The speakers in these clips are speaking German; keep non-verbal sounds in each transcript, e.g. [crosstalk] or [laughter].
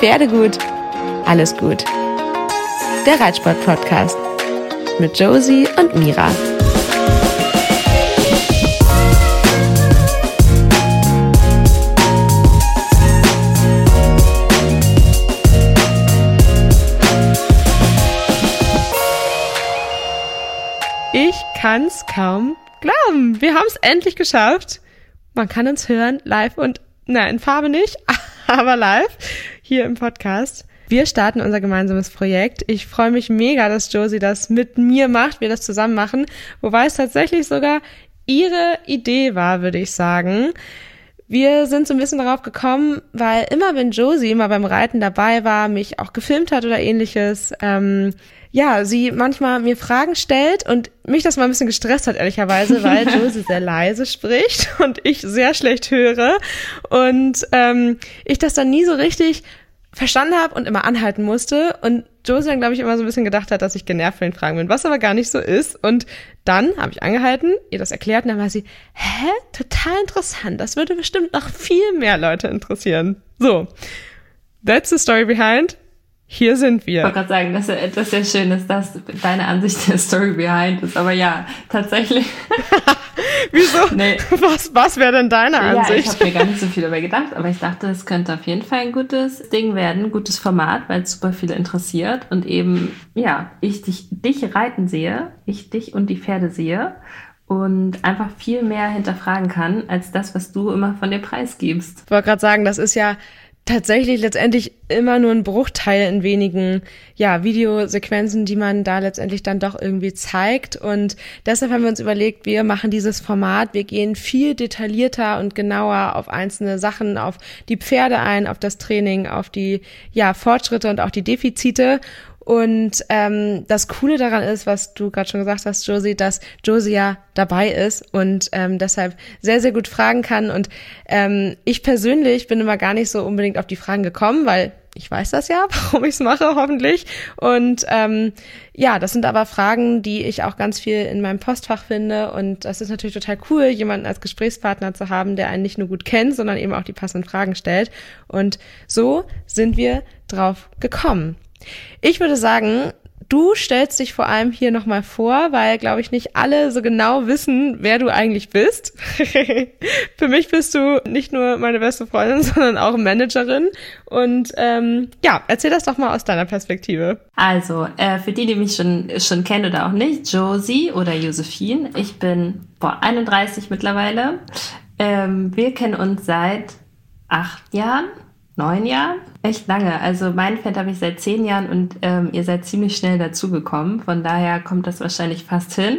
Pferdegut, alles gut. Der Reitsport-Podcast mit Josie und Mira. Ich kann's kaum glauben. Wir haben es endlich geschafft. Man kann uns hören, live und, na, in Farbe nicht, [laughs] aber live hier im Podcast. Wir starten unser gemeinsames Projekt. Ich freue mich mega, dass Josie das mit mir macht, wir das zusammen machen, wobei es tatsächlich sogar ihre Idee war, würde ich sagen. Wir sind so ein bisschen darauf gekommen, weil immer wenn Josie immer beim Reiten dabei war, mich auch gefilmt hat oder ähnliches, ähm, ja, sie manchmal mir Fragen stellt und mich das mal ein bisschen gestresst hat, ehrlicherweise, weil [laughs] Josie sehr leise spricht [laughs] und ich sehr schlecht höre. Und ähm, ich das dann nie so richtig verstanden habe und immer anhalten musste. Und Josie dann, glaube ich, immer so ein bisschen gedacht hat, dass ich genervt von den Fragen bin, was aber gar nicht so ist. Und dann habe ich angehalten, ihr das erklärt und dann war sie, hä? Total interessant. Das würde bestimmt noch viel mehr Leute interessieren. So, that's the story behind. Hier sind wir. Ich wollte gerade sagen, dass etwas sehr schön ist, dass deine Ansicht der Story behind ist. Aber ja, tatsächlich. [laughs] Wieso? Nee. Was, was wäre denn deine Ansicht? Ja, ich habe mir gar nicht so viel dabei gedacht, aber ich dachte, es könnte auf jeden Fall ein gutes Ding werden, ein gutes Format, weil es super viele interessiert und eben, ja, ich dich, dich reiten sehe, ich dich und die Pferde sehe und einfach viel mehr hinterfragen kann, als das, was du immer von dir preisgibst. Ich wollte gerade sagen, das ist ja tatsächlich letztendlich immer nur ein Bruchteil in wenigen ja, Videosequenzen, die man da letztendlich dann doch irgendwie zeigt. Und deshalb haben wir uns überlegt, wir machen dieses Format, wir gehen viel detaillierter und genauer auf einzelne Sachen, auf die Pferde ein, auf das Training, auf die ja, Fortschritte und auch die Defizite und ähm, das Coole daran ist, was du gerade schon gesagt hast, Josie, dass Josie ja dabei ist und ähm, deshalb sehr, sehr gut fragen kann. Und ähm, ich persönlich bin immer gar nicht so unbedingt auf die Fragen gekommen, weil ich weiß das ja, [laughs] warum ich es mache, hoffentlich. Und ähm, ja, das sind aber Fragen, die ich auch ganz viel in meinem Postfach finde. Und das ist natürlich total cool, jemanden als Gesprächspartner zu haben, der einen nicht nur gut kennt, sondern eben auch die passenden Fragen stellt. Und so sind wir drauf gekommen. Ich würde sagen, du stellst dich vor allem hier nochmal vor, weil, glaube ich, nicht alle so genau wissen, wer du eigentlich bist. [laughs] Für mich bist du nicht nur meine beste Freundin, [laughs] sondern auch Managerin. Und ähm, ja, erzähl das doch mal aus deiner Perspektive. Also, äh, für die, die mich schon, schon kennen oder auch nicht, Josie oder Josephine. Ich bin boah, 31 mittlerweile. Ähm, wir kennen uns seit acht Jahren neun Jahren. Echt lange. Also mein Pferd habe ich seit zehn Jahren und ähm, ihr seid ziemlich schnell dazugekommen. Von daher kommt das wahrscheinlich fast hin.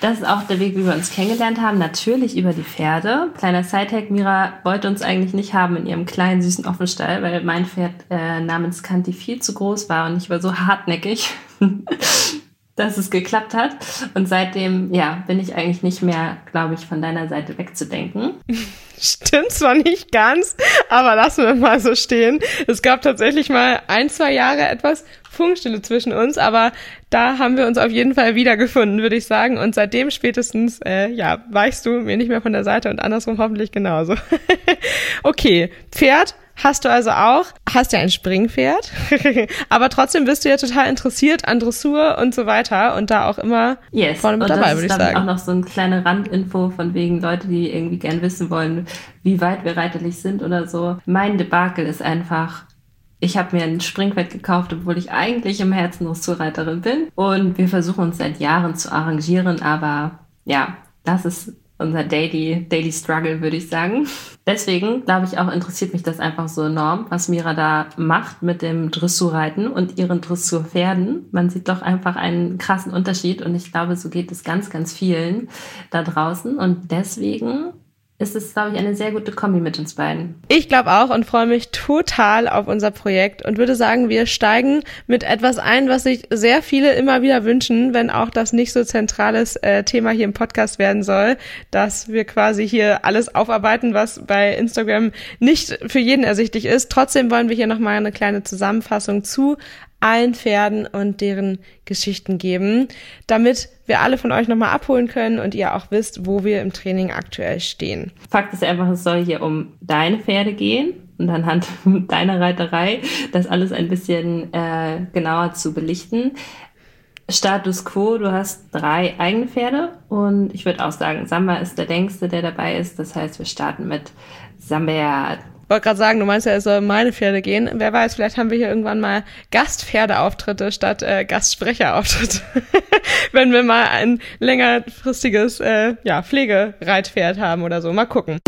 Das ist auch der Weg, wie wir uns kennengelernt haben. Natürlich über die Pferde. Kleiner Sidehack, Mira wollte uns eigentlich nicht haben in ihrem kleinen, süßen Offenstall, weil mein Pferd äh, namens Kanti viel zu groß war und ich war so hartnäckig. [laughs] dass es geklappt hat. Und seitdem, ja, bin ich eigentlich nicht mehr, glaube ich, von deiner Seite wegzudenken. [laughs] Stimmt zwar nicht ganz, aber lassen wir mal so stehen. Es gab tatsächlich mal ein, zwei Jahre etwas Funkstille zwischen uns, aber da haben wir uns auf jeden Fall wiedergefunden, würde ich sagen. Und seitdem spätestens, äh, ja, weichst du mir nicht mehr von der Seite und andersrum hoffentlich genauso. [laughs] okay, Pferd hast du also auch, hast ja ein Springpferd, [laughs] aber trotzdem bist du ja total interessiert an Dressur und so weiter und da auch immer yes. vorne mit und dabei, würde ich sagen. auch noch so eine kleine Randinfo von wegen Leute, die irgendwie gern wissen wollen, wie weit wir reiterlich sind oder so. Mein Debakel ist einfach, ich habe mir ein Springpferd gekauft, obwohl ich eigentlich im Herzen Dressurreiterin bin. Und wir versuchen uns seit Jahren zu arrangieren, aber ja, das ist unser Daily, Daily Struggle, würde ich sagen. Deswegen, glaube ich, auch interessiert mich das einfach so enorm, was Mira da macht mit dem Dressurreiten und ihren Dressurpferden. Man sieht doch einfach einen krassen Unterschied und ich glaube, so geht es ganz, ganz vielen da draußen. Und deswegen ist es, glaube ich, eine sehr gute Kombi mit uns beiden. Ich glaube auch und freue mich total auf unser Projekt und würde sagen, wir steigen mit etwas ein, was sich sehr viele immer wieder wünschen, wenn auch das nicht so zentrales äh, Thema hier im Podcast werden soll, dass wir quasi hier alles aufarbeiten, was bei Instagram nicht für jeden ersichtlich ist. Trotzdem wollen wir hier nochmal eine kleine Zusammenfassung zu allen Pferden und deren Geschichten geben, damit wir alle von euch nochmal abholen können und ihr auch wisst, wo wir im Training aktuell stehen. Fakt ist einfach, es soll hier um deine Pferde gehen, und anhand [laughs] deiner Reiterei das alles ein bisschen äh, genauer zu belichten. Status quo, du hast drei eigene Pferde und ich würde auch sagen, Samba ist der längste, der dabei ist. Das heißt, wir starten mit Samba. Wollte gerade sagen, du meinst ja, es soll meine Pferde gehen. Wer weiß, vielleicht haben wir hier irgendwann mal Gastpferdeauftritte statt äh, Gastsprecherauftritte. [laughs] Wenn wir mal ein längerfristiges äh, ja, Pflegereitpferd haben oder so. Mal gucken.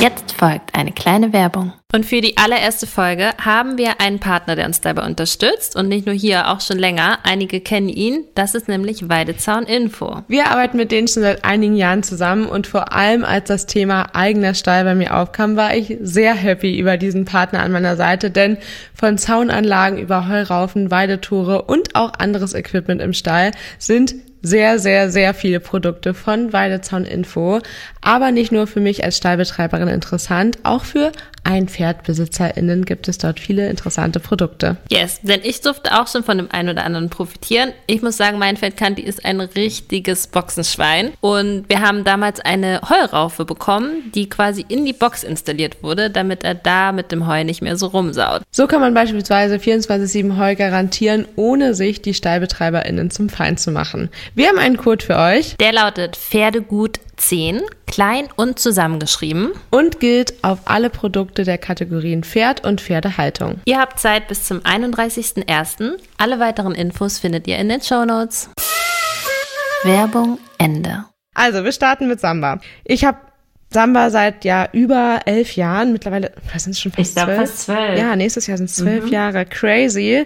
Jetzt folgt eine kleine Werbung. Und für die allererste Folge haben wir einen Partner, der uns dabei unterstützt und nicht nur hier, auch schon länger. Einige kennen ihn. Das ist nämlich Weidezaun Info. Wir arbeiten mit denen schon seit einigen Jahren zusammen und vor allem als das Thema eigener Stall bei mir aufkam, war ich sehr happy über diesen Partner an meiner Seite, denn von Zaunanlagen über Heuraufen, Weidetore und auch anderes Equipment im Stall sind sehr, sehr, sehr viele Produkte von Weidezaun Info. Aber nicht nur für mich als Stallbetreiberin interessant, auch für EinpferdbesitzerInnen gibt es dort viele interessante Produkte. Yes, denn ich durfte auch schon von dem einen oder anderen profitieren. Ich muss sagen, mein Pferdkanti ist ein richtiges Boxenschwein. Und wir haben damals eine Heuraufe bekommen, die quasi in die Box installiert wurde, damit er da mit dem Heu nicht mehr so rumsaut. So kann man beispielsweise 24-7 Heu garantieren, ohne sich die StallbetreiberInnen zum Feind zu machen. Wir haben einen Code für euch. Der lautet Pferdegut 10, klein und zusammengeschrieben. Und gilt auf alle Produkte der Kategorien Pferd und Pferdehaltung. Ihr habt Zeit bis zum 31.01. Alle weiteren Infos findet ihr in den Show Notes. Werbung Ende. Also, wir starten mit Samba. Ich habe Samba seit ja über elf Jahren, mittlerweile, was sind es schon fast ich zwölf? fast zwölf. Ja, nächstes Jahr sind es zwölf mhm. Jahre. Crazy.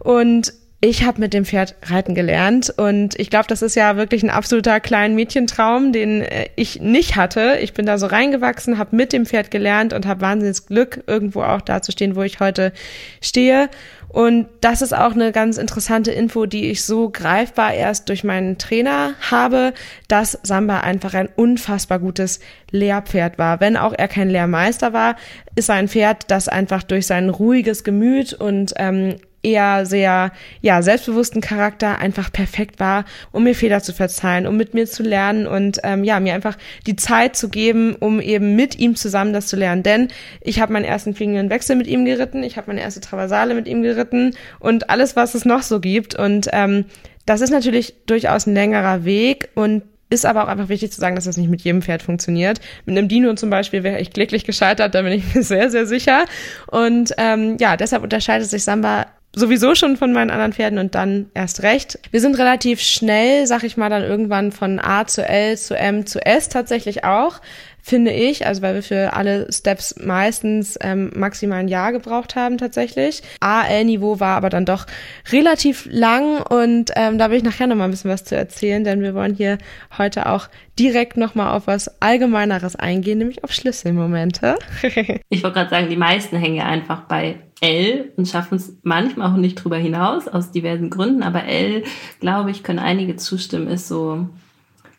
Und ich habe mit dem Pferd reiten gelernt und ich glaube, das ist ja wirklich ein absoluter kleinen Mädchentraum, den äh, ich nicht hatte. Ich bin da so reingewachsen, habe mit dem Pferd gelernt und habe wahnsinniges Glück, irgendwo auch da zu stehen, wo ich heute stehe. Und das ist auch eine ganz interessante Info, die ich so greifbar erst durch meinen Trainer habe, dass Samba einfach ein unfassbar gutes Lehrpferd war. Wenn auch er kein Lehrmeister war, ist er ein Pferd, das einfach durch sein ruhiges Gemüt und ähm, eher sehr, ja, selbstbewussten Charakter einfach perfekt war, um mir Fehler zu verzeihen, um mit mir zu lernen und ähm, ja, mir einfach die Zeit zu geben, um eben mit ihm zusammen das zu lernen. Denn ich habe meinen ersten fliegenden Wechsel mit ihm geritten, ich habe meine erste Traversale mit ihm geritten und alles, was es noch so gibt. Und ähm, das ist natürlich durchaus ein längerer Weg und ist aber auch einfach wichtig zu sagen, dass das nicht mit jedem Pferd funktioniert. Mit einem Dino zum Beispiel wäre ich kläglich gescheitert, da bin ich [laughs] mir sehr, sehr sicher. Und ähm, ja, deshalb unterscheidet sich Samba sowieso schon von meinen anderen Pferden und dann erst recht. Wir sind relativ schnell, sag ich mal, dann irgendwann von A zu L zu M zu S tatsächlich auch finde ich, also weil wir für alle Steps meistens ähm, maximal ein Jahr gebraucht haben tatsächlich. AL-Niveau war aber dann doch relativ lang und ähm, da will ich nachher nochmal ein bisschen was zu erzählen, denn wir wollen hier heute auch direkt nochmal auf was Allgemeineres eingehen, nämlich auf Schlüsselmomente. [laughs] ich wollte gerade sagen, die meisten hängen ja einfach bei L und schaffen es manchmal auch nicht drüber hinaus, aus diversen Gründen, aber L, glaube ich, können einige zustimmen, ist so,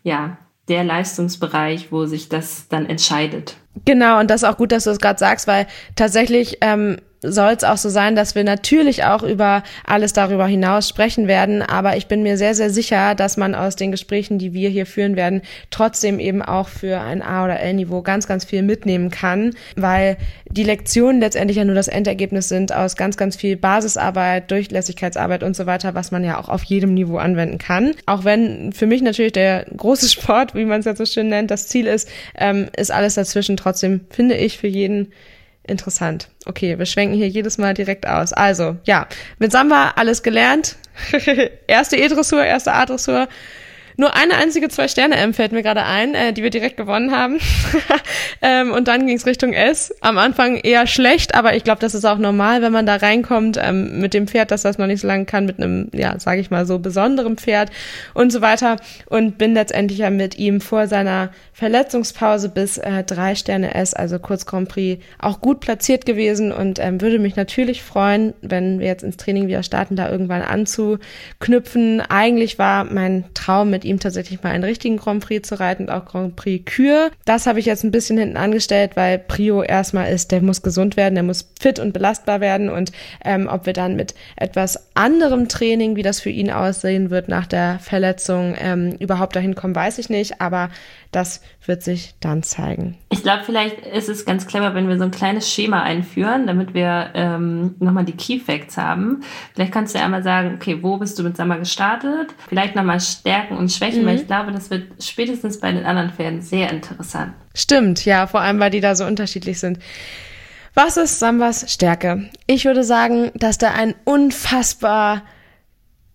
ja, der Leistungsbereich, wo sich das dann entscheidet. Genau, und das ist auch gut, dass du es gerade sagst, weil tatsächlich ähm, soll es auch so sein, dass wir natürlich auch über alles darüber hinaus sprechen werden. Aber ich bin mir sehr, sehr sicher, dass man aus den Gesprächen, die wir hier führen werden, trotzdem eben auch für ein A- oder L-Niveau ganz, ganz viel mitnehmen kann, weil die Lektionen letztendlich ja nur das Endergebnis sind aus ganz, ganz viel Basisarbeit, Durchlässigkeitsarbeit und so weiter, was man ja auch auf jedem Niveau anwenden kann. Auch wenn für mich natürlich der große Sport, wie man es ja so schön nennt, das Ziel ist, ähm, ist alles dazwischen trotzdem, finde ich, für jeden Interessant. Okay, wir schwenken hier jedes Mal direkt aus. Also, ja, mit Samba alles gelernt. [laughs] erste E-Dressur, erste A-Dressur. Nur eine einzige Zwei-Sterne-M fällt mir gerade ein, äh, die wir direkt gewonnen haben. [laughs] ähm, und dann ging es Richtung S. Am Anfang eher schlecht, aber ich glaube, das ist auch normal, wenn man da reinkommt ähm, mit dem Pferd, dass das noch nicht so lange kann, mit einem, ja, sage ich mal so, besonderem Pferd und so weiter. Und bin letztendlich ja mit ihm vor seiner Verletzungspause bis äh, drei Sterne S, also kurz Grand Prix, auch gut platziert gewesen und ähm, würde mich natürlich freuen, wenn wir jetzt ins Training wieder starten, da irgendwann anzuknüpfen. Eigentlich war mein Traum mit ihm ihm tatsächlich mal einen richtigen Grand Prix zu reiten und auch Grand Prix Kür. Das habe ich jetzt ein bisschen hinten angestellt, weil Prio erstmal ist, der muss gesund werden, der muss fit und belastbar werden und ähm, ob wir dann mit etwas anderem Training, wie das für ihn aussehen wird nach der Verletzung, ähm, überhaupt dahin kommen, weiß ich nicht, aber das wird sich dann zeigen. Ich glaube, vielleicht ist es ganz clever, wenn wir so ein kleines Schema einführen, damit wir ähm, nochmal die Key Facts haben. Vielleicht kannst du ja einmal sagen, okay, wo bist du mit Summer gestartet? Vielleicht nochmal Stärken und Schwächen, mhm. weil ich glaube, das wird spätestens bei den anderen Pferden sehr interessant. Stimmt, ja, vor allem, weil die da so unterschiedlich sind. Was ist Sambas Stärke? Ich würde sagen, dass der ein unfassbar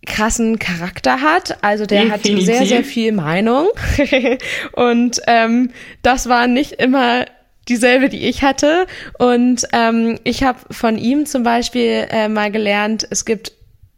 krassen Charakter hat. Also der Definitiv. hat sehr, sehr viel Meinung. [laughs] und ähm, das war nicht immer dieselbe, die ich hatte. Und ähm, ich habe von ihm zum Beispiel äh, mal gelernt, es gibt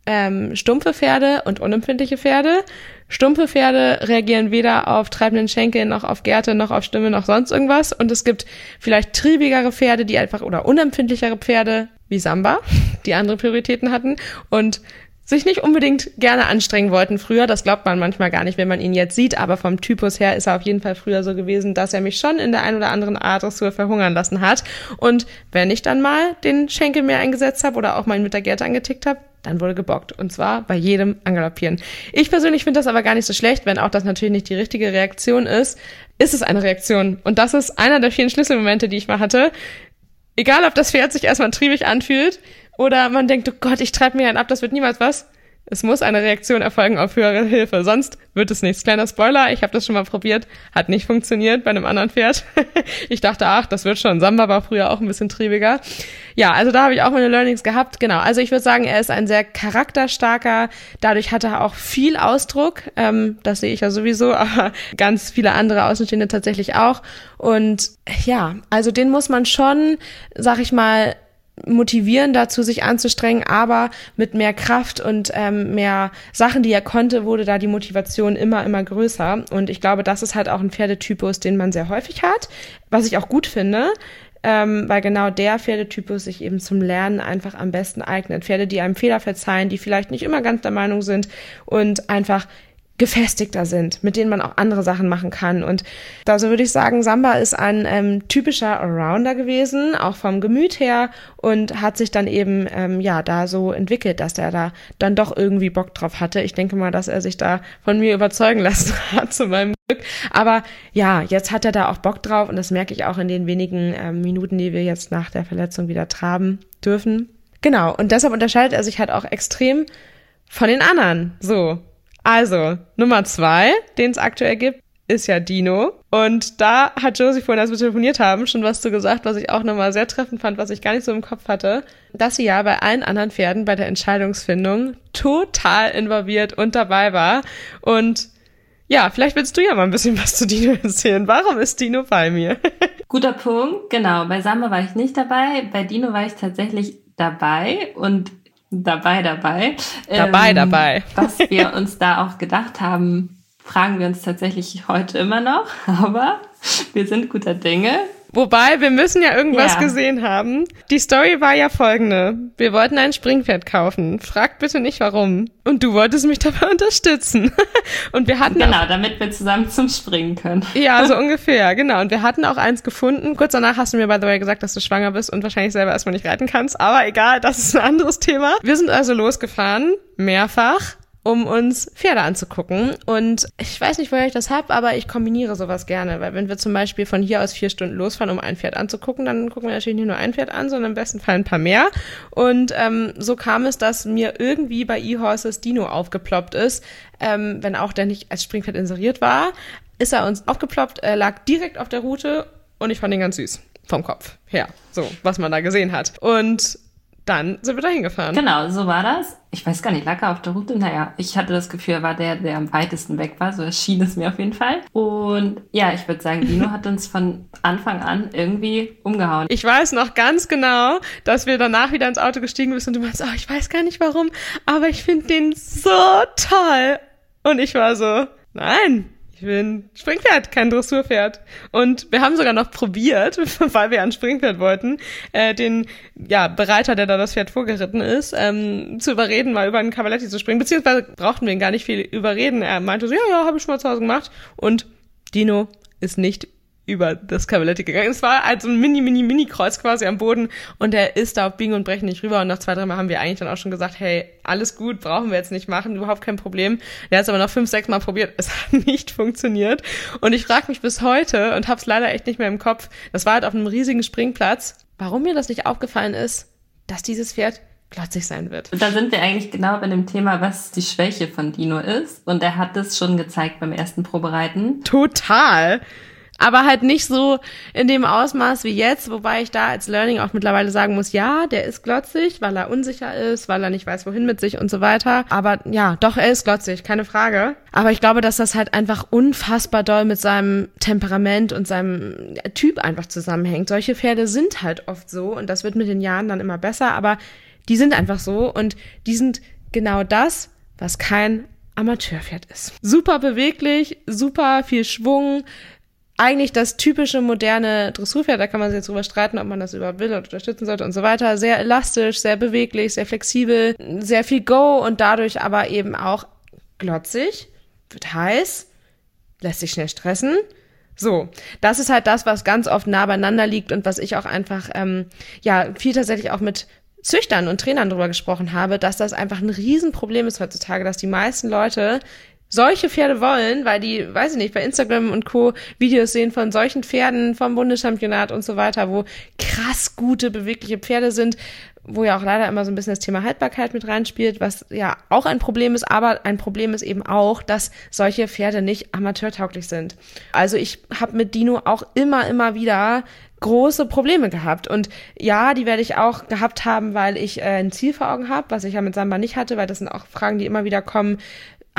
ähm, stumpfe Pferde und unempfindliche Pferde. Stumpfe Pferde reagieren weder auf treibenden Schenkel noch auf Gärte noch auf Stimme noch sonst irgendwas. Und es gibt vielleicht triebigere Pferde, die einfach oder unempfindlichere Pferde wie Samba, [laughs] die andere Prioritäten hatten. Und sich nicht unbedingt gerne anstrengen wollten früher. Das glaubt man manchmal gar nicht, wenn man ihn jetzt sieht. Aber vom Typus her ist er auf jeden Fall früher so gewesen, dass er mich schon in der ein oder anderen Art Dressur verhungern lassen hat. Und wenn ich dann mal den Schenkel mehr eingesetzt habe oder auch mal mit der Gerte angetickt habe, dann wurde gebockt. Und zwar bei jedem Angaloppieren. Ich persönlich finde das aber gar nicht so schlecht, wenn auch das natürlich nicht die richtige Reaktion ist. Ist es eine Reaktion? Und das ist einer der vielen Schlüsselmomente, die ich mal hatte. Egal, ob das Pferd sich erstmal triebig anfühlt oder man denkt, oh Gott, ich treibe mir einen ab, das wird niemals was. Es muss eine Reaktion erfolgen auf höhere Hilfe, sonst wird es nichts. Kleiner Spoiler, ich habe das schon mal probiert, hat nicht funktioniert bei einem anderen Pferd. [laughs] ich dachte, ach, das wird schon. Samba war früher auch ein bisschen triebiger. Ja, also da habe ich auch meine Learnings gehabt. Genau, also ich würde sagen, er ist ein sehr charakterstarker, dadurch hat er auch viel Ausdruck. Ähm, das sehe ich ja sowieso, [laughs] aber ganz viele andere Außenstehende tatsächlich auch. Und ja, also den muss man schon, sag ich mal, motivieren dazu, sich anzustrengen, aber mit mehr Kraft und ähm, mehr Sachen, die er konnte, wurde da die Motivation immer, immer größer. Und ich glaube, das ist halt auch ein Pferdetypus, den man sehr häufig hat, was ich auch gut finde. Ähm, weil genau der Pferdetypus sich eben zum Lernen einfach am besten eignet. Pferde, die einem Fehler verzeihen, die vielleicht nicht immer ganz der Meinung sind und einfach gefestigter sind, mit denen man auch andere Sachen machen kann. Und da so würde ich sagen, Samba ist ein ähm, typischer Arounder gewesen, auch vom Gemüt her und hat sich dann eben ähm, ja da so entwickelt, dass er da dann doch irgendwie Bock drauf hatte. Ich denke mal, dass er sich da von mir überzeugen lassen [laughs] hat zu meinem Glück. Aber ja, jetzt hat er da auch Bock drauf und das merke ich auch in den wenigen ähm, Minuten, die wir jetzt nach der Verletzung wieder traben dürfen. Genau, und deshalb unterscheidet er sich halt auch extrem von den anderen. So, also, Nummer zwei, den es aktuell gibt, ist ja Dino. Und da hat Josie vorhin, als wir telefoniert haben, schon was zu gesagt, was ich auch nochmal sehr treffend fand, was ich gar nicht so im Kopf hatte, dass sie ja bei allen anderen Pferden bei der Entscheidungsfindung total involviert und dabei war. Und ja, vielleicht willst du ja mal ein bisschen was zu Dino erzählen. Warum ist Dino bei mir? [laughs] Guter Punkt, genau. Bei Samba war ich nicht dabei. Bei Dino war ich tatsächlich dabei und dabei, dabei. Dabei, ähm, dabei. Was [laughs] wir uns da auch gedacht haben, fragen wir uns tatsächlich heute immer noch, [laughs] aber wir sind guter Dinge. Wobei, wir müssen ja irgendwas ja. gesehen haben. Die Story war ja folgende. Wir wollten ein Springpferd kaufen. Fragt bitte nicht warum. Und du wolltest mich [laughs] dabei unterstützen. [laughs] Und wir hatten Genau, damit wir zusammen zum Springen können. Ja, so [laughs] ungefähr, genau. Und wir hatten auch eins gefunden. Kurz danach hast du mir, by the way, gesagt, dass du schwanger bist und wahrscheinlich selber erstmal nicht reiten kannst. Aber egal, das ist ein anderes Thema. Wir sind also losgefahren. Mehrfach um uns Pferde anzugucken. Und ich weiß nicht, woher ich das hab, aber ich kombiniere sowas gerne. Weil wenn wir zum Beispiel von hier aus vier Stunden losfahren, um ein Pferd anzugucken, dann gucken wir natürlich nicht nur ein Pferd an, sondern im besten Fall ein paar mehr. Und ähm, so kam es, dass mir irgendwie bei eHorses Dino aufgeploppt ist, ähm, wenn auch der nicht als Springpferd inseriert war, ist er uns aufgeploppt, er lag direkt auf der Route und ich fand ihn ganz süß. Vom Kopf her. So, was man da gesehen hat. Und dann sind wir da hingefahren. Genau, so war das. Ich weiß gar nicht, lag er auf der Route? Naja, ich hatte das Gefühl, er war der, der am weitesten weg war. So erschien es mir auf jeden Fall. Und ja, ich würde sagen, Dino hat uns von Anfang an irgendwie umgehauen. Ich weiß noch ganz genau, dass wir danach wieder ins Auto gestiegen sind und du meinst, oh, ich weiß gar nicht warum, aber ich finde den so toll. Und ich war so, nein, ich bin Springpferd, kein Dressurpferd. Und wir haben sogar noch probiert, [laughs] weil wir ein Springpferd wollten, äh, den ja, Bereiter, der da das Pferd vorgeritten ist, ähm, zu überreden, mal über einen Cavaletti zu springen. Beziehungsweise brauchten wir ihn gar nicht viel überreden. Er meinte so, ja, ja, habe ich schon mal zu Hause gemacht. Und Dino ist nicht über das Cavaletti gegangen. Es war halt so ein mini, mini, mini Kreuz quasi am Boden und er ist da auf Biegen und Brechen nicht rüber und nach zwei, drei Mal haben wir eigentlich dann auch schon gesagt, hey, alles gut, brauchen wir jetzt nicht machen, überhaupt kein Problem. Der hat es aber noch fünf, sechs Mal probiert, es hat [laughs] nicht funktioniert und ich frage mich bis heute und hab's leider echt nicht mehr im Kopf, das war halt auf einem riesigen Springplatz, warum mir das nicht aufgefallen ist, dass dieses Pferd glotzig sein wird. Und da sind wir eigentlich genau bei dem Thema, was die Schwäche von Dino ist. Und er hat es schon gezeigt beim ersten Probereiten. Total aber halt nicht so in dem Ausmaß wie jetzt, wobei ich da als Learning auch mittlerweile sagen muss, ja, der ist glotzig, weil er unsicher ist, weil er nicht weiß, wohin mit sich und so weiter. Aber ja, doch, er ist glotzig, keine Frage. Aber ich glaube, dass das halt einfach unfassbar doll mit seinem Temperament und seinem Typ einfach zusammenhängt. Solche Pferde sind halt oft so und das wird mit den Jahren dann immer besser, aber die sind einfach so und die sind genau das, was kein Amateurpferd ist. Super beweglich, super viel Schwung, eigentlich das typische moderne Dressurpferd, da kann man sich jetzt drüber streiten, ob man das überhaupt will und unterstützen sollte und so weiter. Sehr elastisch, sehr beweglich, sehr flexibel, sehr viel Go und dadurch aber eben auch glotzig, wird heiß, lässt sich schnell stressen. So, das ist halt das, was ganz oft nah beieinander liegt und was ich auch einfach, ähm, ja, viel tatsächlich auch mit Züchtern und Trainern drüber gesprochen habe, dass das einfach ein Riesenproblem ist heutzutage, dass die meisten Leute solche Pferde wollen, weil die, weiß ich nicht, bei Instagram und Co. Videos sehen von solchen Pferden vom Bundeschampionat und so weiter, wo krass gute, bewegliche Pferde sind, wo ja auch leider immer so ein bisschen das Thema Haltbarkeit mit reinspielt, was ja auch ein Problem ist, aber ein Problem ist eben auch, dass solche Pferde nicht amateurtauglich sind. Also ich habe mit Dino auch immer, immer wieder große Probleme gehabt. Und ja, die werde ich auch gehabt haben, weil ich äh, ein Ziel vor Augen habe, was ich ja mit Samba nicht hatte, weil das sind auch Fragen, die immer wieder kommen.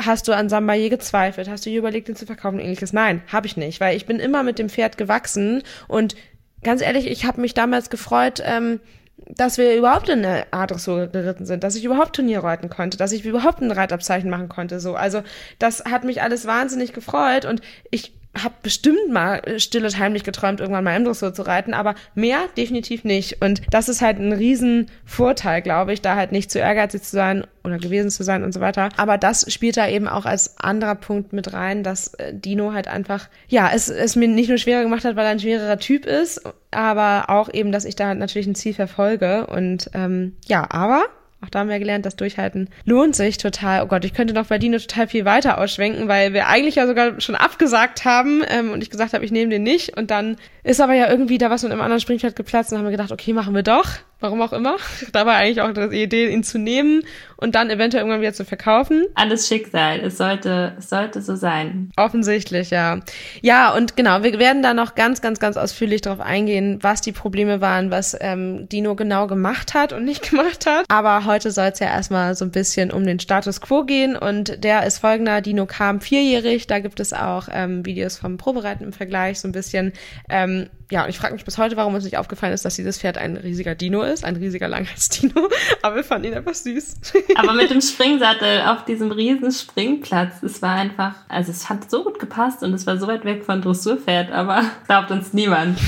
Hast du an Samba je gezweifelt? Hast du je überlegt, ihn zu verkaufen? Ähnliches? Nein, habe ich nicht, weil ich bin immer mit dem Pferd gewachsen und ganz ehrlich, ich habe mich damals gefreut, ähm, dass wir überhaupt in der A-Dressur geritten sind, dass ich überhaupt Turnier reiten konnte, dass ich überhaupt ein Reitabzeichen machen konnte, so. Also, das hat mich alles wahnsinnig gefreut und ich habe bestimmt mal still und heimlich geträumt, irgendwann mal im Dressur zu reiten, aber mehr definitiv nicht. Und das ist halt ein Riesenvorteil, glaube ich, da halt nicht zu ehrgeizig zu sein oder gewesen zu sein und so weiter. Aber das spielt da eben auch als anderer Punkt mit rein, dass äh, Dino halt einfach, ja, es, es mir nicht nur schwerer gemacht hat, weil er ein schwererer Typ ist, aber auch eben, dass ich da natürlich ein Ziel verfolge. Und ähm, ja, aber auch da haben wir gelernt, das Durchhalten lohnt sich total. Oh Gott, ich könnte noch bei Dino total viel weiter ausschwenken, weil wir eigentlich ja sogar schon abgesagt haben ähm, und ich gesagt habe, ich nehme den nicht. Und dann ist aber ja irgendwie da was mit einem anderen Springpferd geplatzt und haben wir gedacht, okay, machen wir doch. Warum auch immer. [laughs] Da war eigentlich auch die Idee, ihn zu nehmen und dann eventuell irgendwann wieder zu verkaufen. Alles Schicksal. Es sollte, es sollte so sein. Offensichtlich, ja. Ja, und genau, wir werden da noch ganz, ganz, ganz ausführlich darauf eingehen, was die Probleme waren, was ähm, Dino genau gemacht hat und nicht [laughs] gemacht hat. Aber heute soll es ja erstmal so ein bisschen um den Status quo gehen und der ist folgender. Dino kam vierjährig. Da gibt es auch ähm, Videos vom Probereiten im Vergleich, so ein bisschen ähm, ja, und ich frage mich bis heute, warum uns nicht aufgefallen ist, dass dieses Pferd ein riesiger Dino ist, ein riesiger Langhalsdino. [laughs] Aber wir fanden ihn einfach süß. [laughs] Aber mit dem Springsattel auf diesem riesen Springplatz, es war einfach, also es hat so gut gepasst und es war so weit weg von Dressurpferd, aber [laughs] glaubt uns niemand.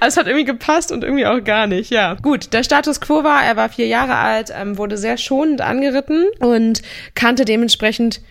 also es hat irgendwie gepasst und irgendwie auch gar nicht, ja. Gut, der Status quo war, er war vier Jahre alt, ähm, wurde sehr schonend angeritten und kannte dementsprechend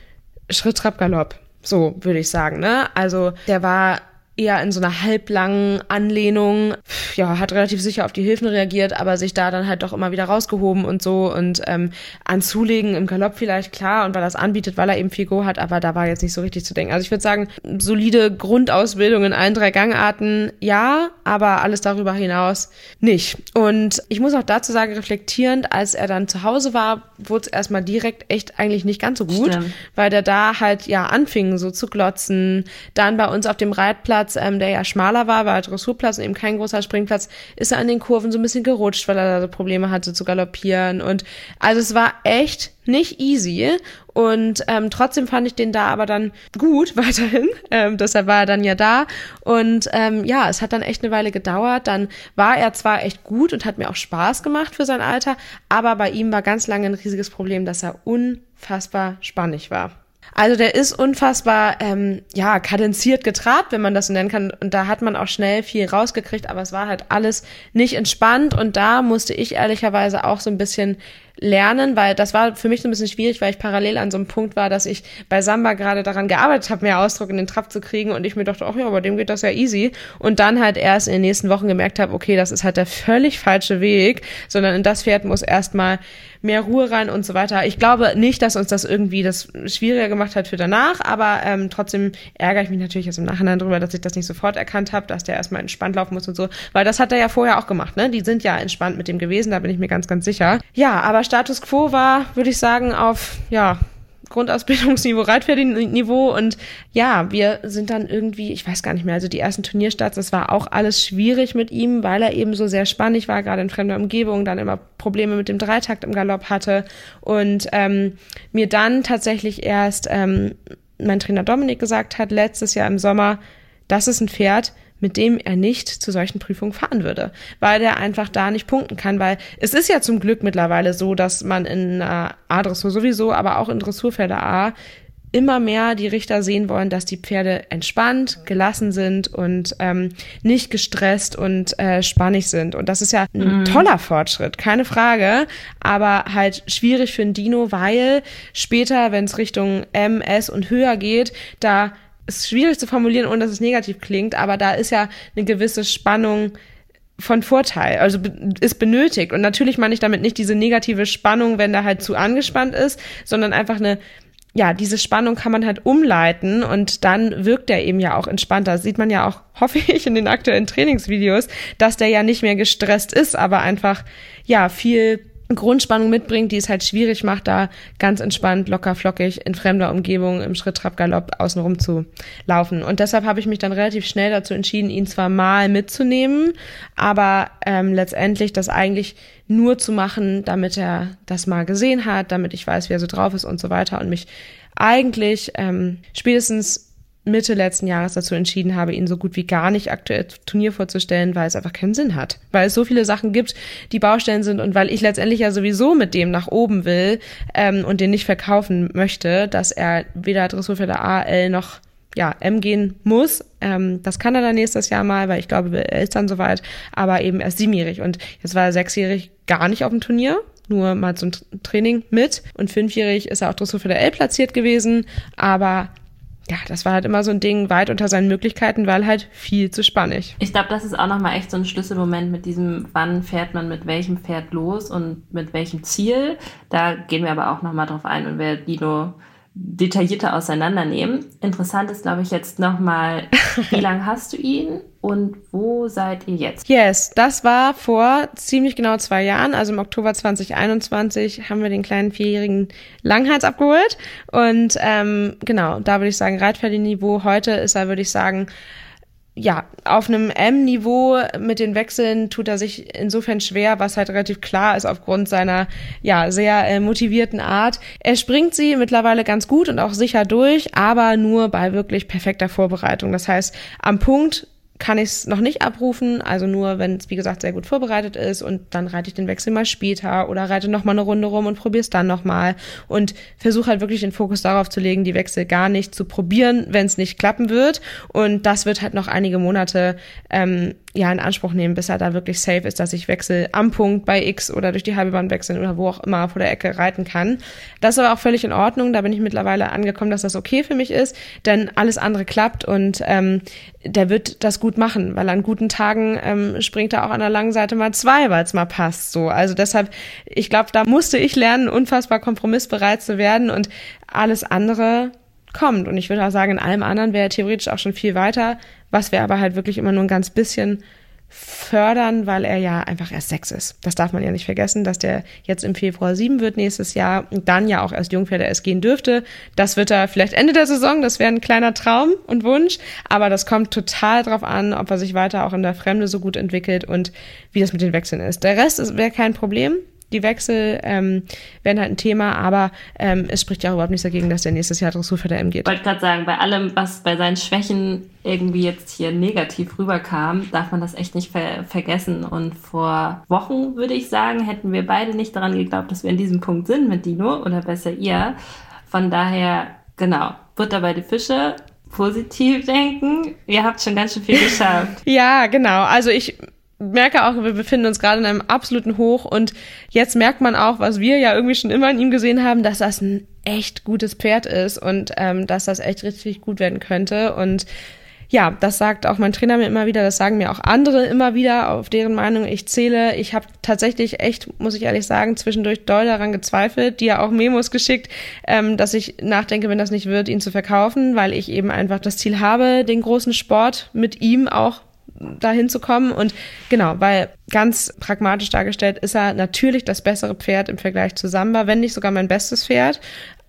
Schritt, Trab, Galopp. So würde ich sagen, ne? Also der war eher in so einer halblangen Anlehnung, ja, hat relativ sicher auf die Hilfen reagiert, aber sich da dann halt doch immer wieder rausgehoben und so und ähm, an Zulegen im Galopp vielleicht klar und weil er es anbietet, weil er eben viel Go hat, aber da war jetzt nicht so richtig zu denken. Also ich würde sagen, solide Grundausbildung in allen drei Gangarten, ja, aber alles darüber hinaus nicht. Und ich muss auch dazu sagen, reflektierend, als er dann zu Hause war, wurde es erstmal direkt echt eigentlich nicht ganz so gut, Stimmt. weil der da halt ja anfing so zu glotzen, dann bei uns auf dem Reitplatz Springplatz, ähm, der ja schmaler war, war Dressurplatz und eben kein großer Springplatz, ist er an den Kurven so ein bisschen gerutscht, weil er da Probleme hatte zu galoppieren. Und also es war echt nicht easy. Und ähm, trotzdem fand ich den da aber dann gut [laughs] weiterhin. Ähm, deshalb war er dann ja da. Und ähm, ja, es hat dann echt eine Weile gedauert. Dann war er zwar echt gut und hat mir auch Spaß gemacht für sein Alter, aber bei ihm war ganz lange ein riesiges Problem, dass er unfassbar spannig war. Also der ist unfassbar, ähm, ja, kadenziert getrabt, wenn man das so nennen kann. Und da hat man auch schnell viel rausgekriegt, aber es war halt alles nicht entspannt. Und da musste ich ehrlicherweise auch so ein bisschen lernen, weil das war für mich so ein bisschen schwierig, weil ich parallel an so einem Punkt war, dass ich bei Samba gerade daran gearbeitet habe, mehr Ausdruck in den Trab zu kriegen und ich mir dachte, ach ja, bei dem geht das ja easy und dann halt erst in den nächsten Wochen gemerkt habe, okay, das ist halt der völlig falsche Weg, sondern in das Pferd muss erstmal mehr Ruhe rein und so weiter. Ich glaube nicht, dass uns das irgendwie das schwieriger gemacht hat für danach, aber ähm, trotzdem ärgere ich mich natürlich jetzt im Nachhinein darüber, dass ich das nicht sofort erkannt habe, dass der erstmal entspannt laufen muss und so, weil das hat er ja vorher auch gemacht, ne? Die sind ja entspannt mit dem gewesen, da bin ich mir ganz, ganz sicher. Ja, aber Status Quo war, würde ich sagen, auf, ja, Grundausbildungsniveau, Reitpferdeniveau und ja, wir sind dann irgendwie, ich weiß gar nicht mehr, also die ersten Turnierstarts, das war auch alles schwierig mit ihm, weil er eben so sehr spannend war, gerade in fremder Umgebung, dann immer Probleme mit dem Dreitakt im Galopp hatte und ähm, mir dann tatsächlich erst ähm, mein Trainer Dominik gesagt hat, letztes Jahr im Sommer, das ist ein Pferd, mit dem er nicht zu solchen Prüfungen fahren würde, weil er einfach da nicht punkten kann, weil es ist ja zum Glück mittlerweile so, dass man in äh, A-Dressur sowieso, aber auch in Dressurfelder A immer mehr die Richter sehen wollen, dass die Pferde entspannt, gelassen sind und ähm, nicht gestresst und äh, spannig sind. Und das ist ja ein mhm. toller Fortschritt, keine Frage, aber halt schwierig für ein Dino, weil später, wenn es Richtung M, S und höher geht, da ist schwierig zu formulieren, ohne dass es negativ klingt, aber da ist ja eine gewisse Spannung von Vorteil, also ist benötigt. Und natürlich meine ich damit nicht diese negative Spannung, wenn da halt zu angespannt ist, sondern einfach eine, ja, diese Spannung kann man halt umleiten und dann wirkt er eben ja auch entspannter. Das sieht man ja auch, [laughs] hoffe ich, in den aktuellen Trainingsvideos, dass der ja nicht mehr gestresst ist, aber einfach, ja, viel Grundspannung mitbringt, die es halt schwierig macht, da ganz entspannt, locker, flockig in fremder Umgebung im Schritt, Trab, Galopp außenrum zu laufen. Und deshalb habe ich mich dann relativ schnell dazu entschieden, ihn zwar mal mitzunehmen, aber ähm, letztendlich das eigentlich nur zu machen, damit er das mal gesehen hat, damit ich weiß, wie er so drauf ist und so weiter und mich eigentlich ähm, spätestens Mitte letzten Jahres dazu entschieden habe, ihn so gut wie gar nicht aktuell Turnier vorzustellen, weil es einfach keinen Sinn hat. Weil es so viele Sachen gibt, die Baustellen sind und weil ich letztendlich ja sowieso mit dem nach oben will ähm, und den nicht verkaufen möchte, dass er weder Dressurfelder A, L noch ja, M gehen muss. Ähm, das kann er dann nächstes Jahr mal, weil ich glaube, er ist dann soweit, aber eben erst siebenjährig. Und jetzt war er sechsjährig gar nicht auf dem Turnier, nur mal zum Training mit. Und fünfjährig ist er auch Dressurfelder L platziert gewesen, aber ja, das war halt immer so ein Ding weit unter seinen Möglichkeiten, weil halt viel zu spannig. Ich glaube, das ist auch nochmal echt so ein Schlüsselmoment mit diesem, wann fährt man mit welchem Pferd los und mit welchem Ziel. Da gehen wir aber auch nochmal drauf ein und wer Dino detaillierter auseinandernehmen. Interessant ist, glaube ich, jetzt nochmal, wie [laughs] lange hast du ihn und wo seid ihr jetzt? Yes, das war vor ziemlich genau zwei Jahren, also im Oktober 2021 haben wir den kleinen vierjährigen Langhals abgeholt und ähm, genau, da würde ich sagen, Reitpferdeniveau heute ist er, würde ich sagen, ja, auf einem M-Niveau mit den Wechseln tut er sich insofern schwer, was halt relativ klar ist aufgrund seiner ja sehr äh, motivierten Art. Er springt sie mittlerweile ganz gut und auch sicher durch, aber nur bei wirklich perfekter Vorbereitung. Das heißt, am Punkt kann ich es noch nicht abrufen, also nur, wenn es, wie gesagt, sehr gut vorbereitet ist und dann reite ich den Wechsel mal später oder reite noch mal eine Runde rum und probiere es dann noch mal und versuche halt wirklich den Fokus darauf zu legen, die Wechsel gar nicht zu probieren, wenn es nicht klappen wird und das wird halt noch einige Monate ähm, ja in Anspruch nehmen, bis er da wirklich safe ist, dass ich wechsel am Punkt bei X oder durch die halbe Bahn wechseln oder wo auch immer vor der Ecke reiten kann. Das ist aber auch völlig in Ordnung. Da bin ich mittlerweile angekommen, dass das okay für mich ist, denn alles andere klappt und ähm, der wird das gut machen, weil an guten Tagen ähm, springt er auch an der langen Seite mal zwei, weil es mal passt. So, also deshalb, ich glaube, da musste ich lernen, unfassbar kompromissbereit zu werden und alles andere kommt. Und ich würde auch sagen, in allem anderen wäre er theoretisch auch schon viel weiter, was wir aber halt wirklich immer nur ein ganz bisschen fördern, weil er ja einfach erst sechs ist. Das darf man ja nicht vergessen, dass der jetzt im Februar sieben wird nächstes Jahr und dann ja auch erst Jungpferde erst gehen dürfte. Das wird er vielleicht Ende der Saison, das wäre ein kleiner Traum und Wunsch, aber das kommt total drauf an, ob er sich weiter auch in der Fremde so gut entwickelt und wie das mit den Wechseln ist. Der Rest wäre kein Problem. Die Wechsel ähm, werden halt ein Thema, aber ähm, es spricht ja auch überhaupt nichts dagegen, dass der nächstes Jahr Dressur für der M geht. Ich wollte gerade sagen, bei allem, was bei seinen Schwächen irgendwie jetzt hier negativ rüberkam, darf man das echt nicht ver vergessen. Und vor Wochen, würde ich sagen, hätten wir beide nicht daran geglaubt, dass wir in diesem Punkt sind mit Dino oder besser ihr. Von daher genau, Butter bei die Fische, positiv denken. Ihr habt schon ganz schön viel [laughs] geschafft. ja, genau. Also ich merke auch, wir befinden uns gerade in einem absoluten Hoch und jetzt merkt man auch, was wir ja irgendwie schon immer in ihm gesehen haben, dass das ein echt gutes Pferd ist und ähm, dass das echt richtig gut werden könnte und ja, das sagt auch mein Trainer mir immer wieder, das sagen mir auch andere immer wieder, auf deren Meinung ich zähle. Ich habe tatsächlich echt, muss ich ehrlich sagen, zwischendurch doll daran gezweifelt, dir auch Memos geschickt, ähm, dass ich nachdenke, wenn das nicht wird, ihn zu verkaufen, weil ich eben einfach das Ziel habe, den großen Sport mit ihm auch dahin zu kommen. Und genau, weil ganz pragmatisch dargestellt ist er natürlich das bessere Pferd im Vergleich zu Samba, wenn nicht sogar mein bestes Pferd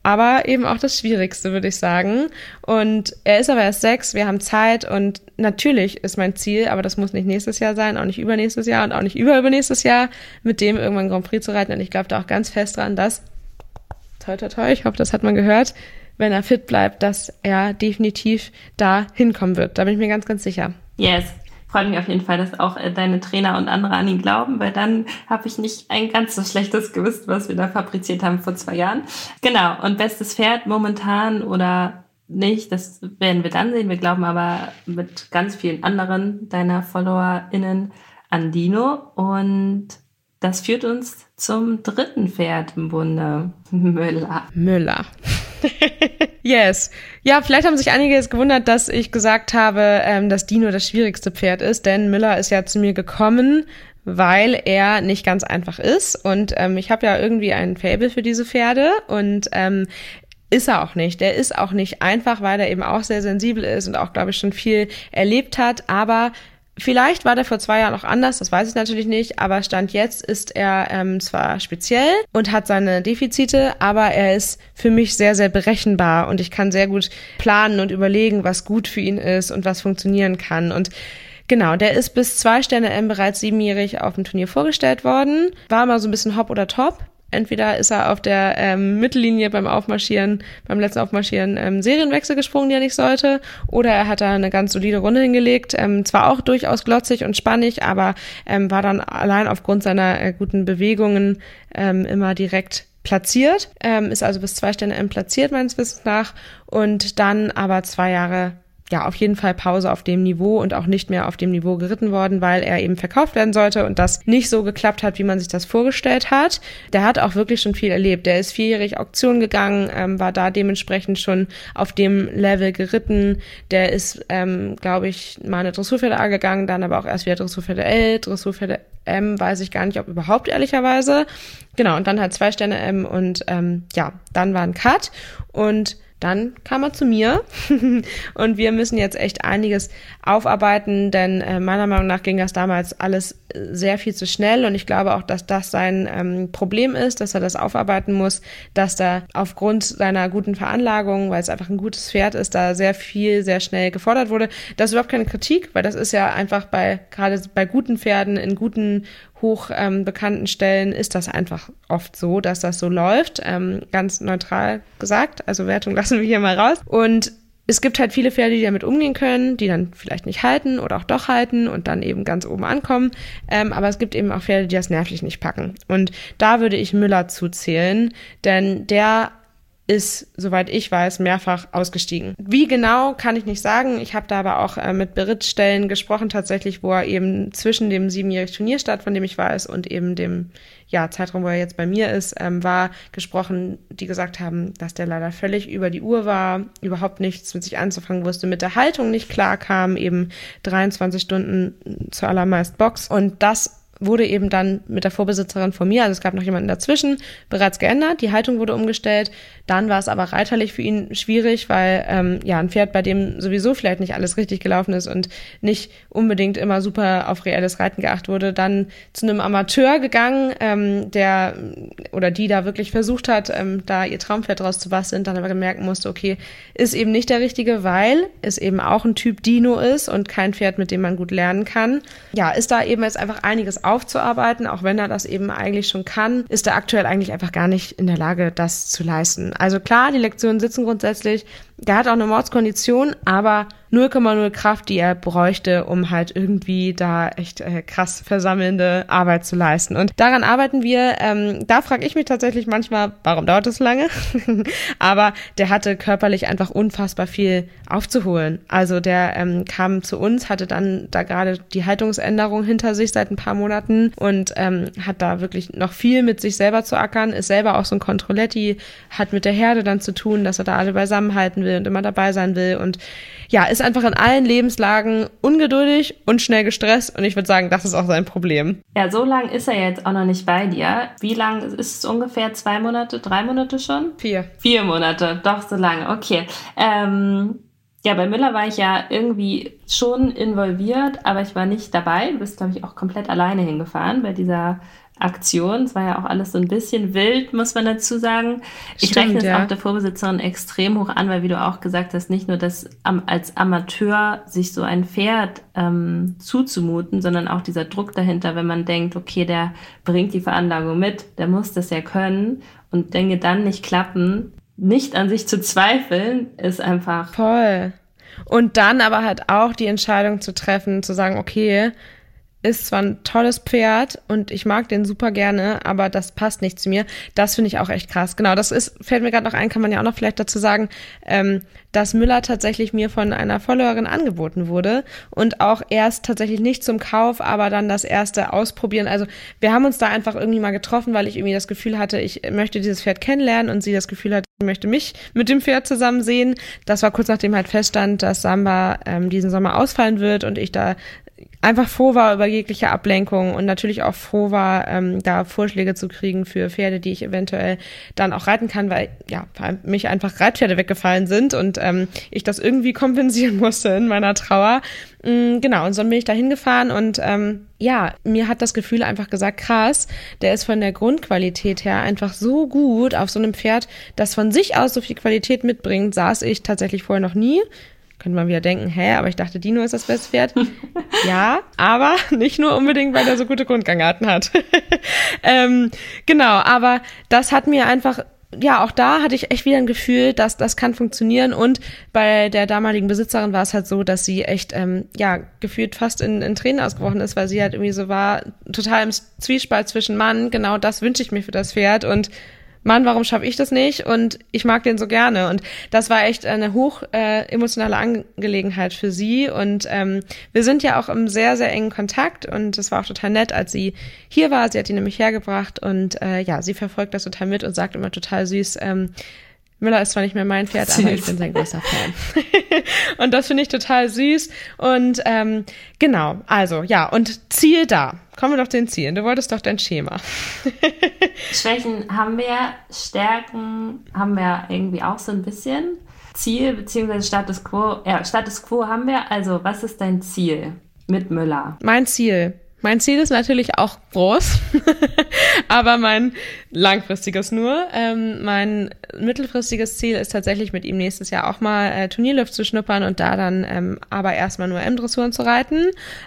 aber eben auch das Schwierigste, würde ich sagen. Und er ist aber erst sechs, wir haben Zeit und natürlich ist mein Ziel, aber das muss nicht nächstes Jahr sein, auch nicht übernächstes Jahr und auch nicht überübernächstes Jahr, mit dem irgendwann Grand Prix zu reiten. Und ich glaube da auch ganz fest dran, dass, toi, toi, toi, ich hoffe, das hat man gehört, wenn er fit bleibt, dass er definitiv da hinkommen wird. Da bin ich mir ganz, ganz sicher. Yes, freut mich auf jeden Fall, dass auch äh, deine Trainer und andere an ihn glauben, weil dann habe ich nicht ein ganz so schlechtes Gewissen, was wir da fabriziert haben vor zwei Jahren. Genau, und bestes Pferd momentan oder nicht, das werden wir dann sehen. Wir glauben aber mit ganz vielen anderen deiner FollowerInnen an Dino und das führt uns zum dritten Pferd im Bunde, [laughs] Müller. Müller. [laughs] yes. Ja, vielleicht haben sich einige jetzt gewundert, dass ich gesagt habe, ähm, dass Dino das schwierigste Pferd ist, denn Müller ist ja zu mir gekommen, weil er nicht ganz einfach ist. Und ähm, ich habe ja irgendwie ein Fable für diese Pferde und ähm, ist er auch nicht. Der ist auch nicht einfach, weil er eben auch sehr sensibel ist und auch, glaube ich, schon viel erlebt hat. Aber Vielleicht war der vor zwei Jahren auch anders, das weiß ich natürlich nicht, aber Stand jetzt ist er ähm, zwar speziell und hat seine Defizite, aber er ist für mich sehr, sehr berechenbar und ich kann sehr gut planen und überlegen, was gut für ihn ist und was funktionieren kann. Und Genau, der ist bis zwei Sterne M bereits siebenjährig auf dem Turnier vorgestellt worden. War mal so ein bisschen hopp oder top. Entweder ist er auf der ähm, Mittellinie beim Aufmarschieren, beim letzten Aufmarschieren ähm, Serienwechsel gesprungen, die er nicht sollte, oder er hat da eine ganz solide Runde hingelegt. Ähm, zwar auch durchaus glotzig und spannig, aber ähm, war dann allein aufgrund seiner äh, guten Bewegungen ähm, immer direkt platziert, ähm, ist also bis zwei Sterne M platziert meines Wissens nach und dann aber zwei Jahre ja, auf jeden Fall Pause auf dem Niveau und auch nicht mehr auf dem Niveau geritten worden, weil er eben verkauft werden sollte und das nicht so geklappt hat, wie man sich das vorgestellt hat. Der hat auch wirklich schon viel erlebt. Der ist vierjährig Auktion gegangen, ähm, war da dementsprechend schon auf dem Level geritten. Der ist, ähm, glaube ich, mal eine Dressurpferde A gegangen, dann aber auch erst wieder Dressurpferde L, Dressurpferde M, weiß ich gar nicht, ob überhaupt ehrlicherweise. Genau, und dann halt zwei Sterne M und ähm, ja, dann war ein Cut und dann kam er zu mir [laughs] und wir müssen jetzt echt einiges aufarbeiten, denn äh, meiner Meinung nach ging das damals alles äh, sehr viel zu schnell und ich glaube auch, dass das sein ähm, Problem ist, dass er das aufarbeiten muss, dass da aufgrund seiner guten Veranlagung, weil es einfach ein gutes Pferd ist, da sehr viel sehr schnell gefordert wurde. Das ist überhaupt keine Kritik, weil das ist ja einfach bei gerade bei guten Pferden in guten hoch ähm, bekannten Stellen ist das einfach oft so, dass das so läuft. Ähm, ganz neutral gesagt. Also Wertung [laughs] lassen wir hier mal raus. Und es gibt halt viele Pferde, die damit umgehen können, die dann vielleicht nicht halten oder auch doch halten und dann eben ganz oben ankommen. Ähm, aber es gibt eben auch Pferde, die das nervlich nicht packen. Und da würde ich Müller zuzählen, denn der ist, soweit ich weiß, mehrfach ausgestiegen. Wie genau, kann ich nicht sagen. Ich habe da aber auch äh, mit Berittstellen gesprochen, tatsächlich, wo er eben zwischen dem siebenjährigen Turnierstart, von dem ich weiß, und eben dem ja, Zeitraum, wo er jetzt bei mir ist, ähm, war gesprochen, die gesagt haben, dass der leider völlig über die Uhr war, überhaupt nichts mit sich anzufangen wusste, mit der Haltung nicht klar kam, eben 23 Stunden zu allermeist Box. Und das wurde eben dann mit der Vorbesitzerin von mir, also es gab noch jemanden dazwischen, bereits geändert. Die Haltung wurde umgestellt. Dann war es aber reiterlich für ihn schwierig, weil ähm, ja ein Pferd, bei dem sowieso vielleicht nicht alles richtig gelaufen ist und nicht unbedingt immer super auf reelles Reiten geachtet wurde, dann zu einem Amateur gegangen, ähm, der oder die da wirklich versucht hat, ähm, da ihr Traumpferd draus zu basteln, dann aber gemerkt musste, okay, ist eben nicht der richtige, weil es eben auch ein Typ Dino ist und kein Pferd, mit dem man gut lernen kann. Ja, ist da eben jetzt einfach einiges aufzuarbeiten, auch wenn er das eben eigentlich schon kann, ist er aktuell eigentlich einfach gar nicht in der Lage, das zu leisten. Also klar, die Lektionen sitzen grundsätzlich. Der hat auch eine Mordskondition, aber 0,0 Kraft, die er bräuchte, um halt irgendwie da echt äh, krass versammelnde Arbeit zu leisten. Und daran arbeiten wir. Ähm, da frage ich mich tatsächlich manchmal, warum dauert das lange? [laughs] aber der hatte körperlich einfach unfassbar viel aufzuholen. Also der ähm, kam zu uns, hatte dann da gerade die Haltungsänderung hinter sich seit ein paar Monaten und ähm, hat da wirklich noch viel mit sich selber zu ackern, ist selber auch so ein Controletti, hat mit der Herde dann zu tun, dass er da alle beisammenhalten will und immer dabei sein will und ja, ist einfach in allen Lebenslagen ungeduldig und schnell gestresst und ich würde sagen, das ist auch sein Problem. Ja, so lang ist er jetzt auch noch nicht bei dir. Wie lang ist es ungefähr? Zwei Monate, drei Monate schon? Vier. Vier Monate, doch so lange, okay. Ähm, ja, bei Müller war ich ja irgendwie schon involviert, aber ich war nicht dabei. Du bist, glaube ich, auch komplett alleine hingefahren bei dieser Aktion. Es war ja auch alles so ein bisschen wild, muss man dazu sagen. Ich Stimmt, rechne es ja. auch der Vorbesitzerin extrem hoch an, weil wie du auch gesagt hast, nicht nur das als Amateur sich so ein Pferd ähm, zuzumuten, sondern auch dieser Druck dahinter, wenn man denkt, okay, der bringt die Veranlagung mit, der muss das ja können und Dinge dann nicht klappen, nicht an sich zu zweifeln, ist einfach. Voll. Und dann aber halt auch die Entscheidung zu treffen, zu sagen, okay, ist zwar ein tolles Pferd und ich mag den super gerne, aber das passt nicht zu mir. Das finde ich auch echt krass. Genau, das ist, fällt mir gerade noch ein, kann man ja auch noch vielleicht dazu sagen, ähm, dass Müller tatsächlich mir von einer Followerin angeboten wurde und auch erst tatsächlich nicht zum Kauf, aber dann das erste ausprobieren. Also wir haben uns da einfach irgendwie mal getroffen, weil ich irgendwie das Gefühl hatte, ich möchte dieses Pferd kennenlernen und sie das Gefühl hat, ich möchte mich mit dem Pferd zusammen sehen. Das war kurz nachdem halt feststand, dass Samba ähm, diesen Sommer ausfallen wird und ich da einfach froh war über jegliche Ablenkung und natürlich auch froh war, ähm, da Vorschläge zu kriegen für Pferde, die ich eventuell dann auch reiten kann, weil ja, mich einfach Reitpferde weggefallen sind und ähm, ich das irgendwie [laughs] kompensieren musste in meiner Trauer. Mhm, genau, und so bin ich da hingefahren und ähm, ja, mir hat das Gefühl einfach gesagt, krass, der ist von der Grundqualität her einfach so gut auf so einem Pferd, das von sich aus so viel Qualität mitbringt, saß ich tatsächlich vorher noch nie könnte man wieder denken, hä, aber ich dachte, Dino ist das beste Pferd. [laughs] ja, aber nicht nur unbedingt, weil er so gute Grundgangarten hat. [laughs] ähm, genau, aber das hat mir einfach ja, auch da hatte ich echt wieder ein Gefühl, dass das kann funktionieren. Und bei der damaligen Besitzerin war es halt so, dass sie echt, ähm, ja, gefühlt fast in, in Tränen ausgebrochen ist, weil sie halt irgendwie so war, total im Zwiespalt zwischen Mann, genau das wünsche ich mir für das Pferd und Mann, warum schaffe ich das nicht? Und ich mag den so gerne. Und das war echt eine hoch äh, emotionale Angelegenheit für sie. Und ähm, wir sind ja auch im sehr, sehr engen Kontakt. Und es war auch total nett, als sie hier war. Sie hat ihn nämlich hergebracht. Und äh, ja, sie verfolgt das total mit und sagt immer total süß, ähm, Müller ist zwar nicht mehr mein Pferd, aber ich bin sein großer Fan. [laughs] und das finde ich total süß. Und ähm, genau, also ja, und Ziel da. Kommen wir doch den Zielen. Du wolltest doch dein Schema. [laughs] Schwächen haben wir, Stärken haben wir irgendwie auch so ein bisschen. Ziel beziehungsweise Status Quo. Ja, Status Quo haben wir. Also, was ist dein Ziel mit Müller? Mein Ziel. Mein Ziel ist natürlich auch groß, [laughs] aber mein langfristiges nur. Ähm, mein mittelfristiges Ziel ist tatsächlich mit ihm nächstes Jahr auch mal äh, Turnierluft zu schnuppern und da dann ähm, aber erstmal nur M-Dressuren zu reiten,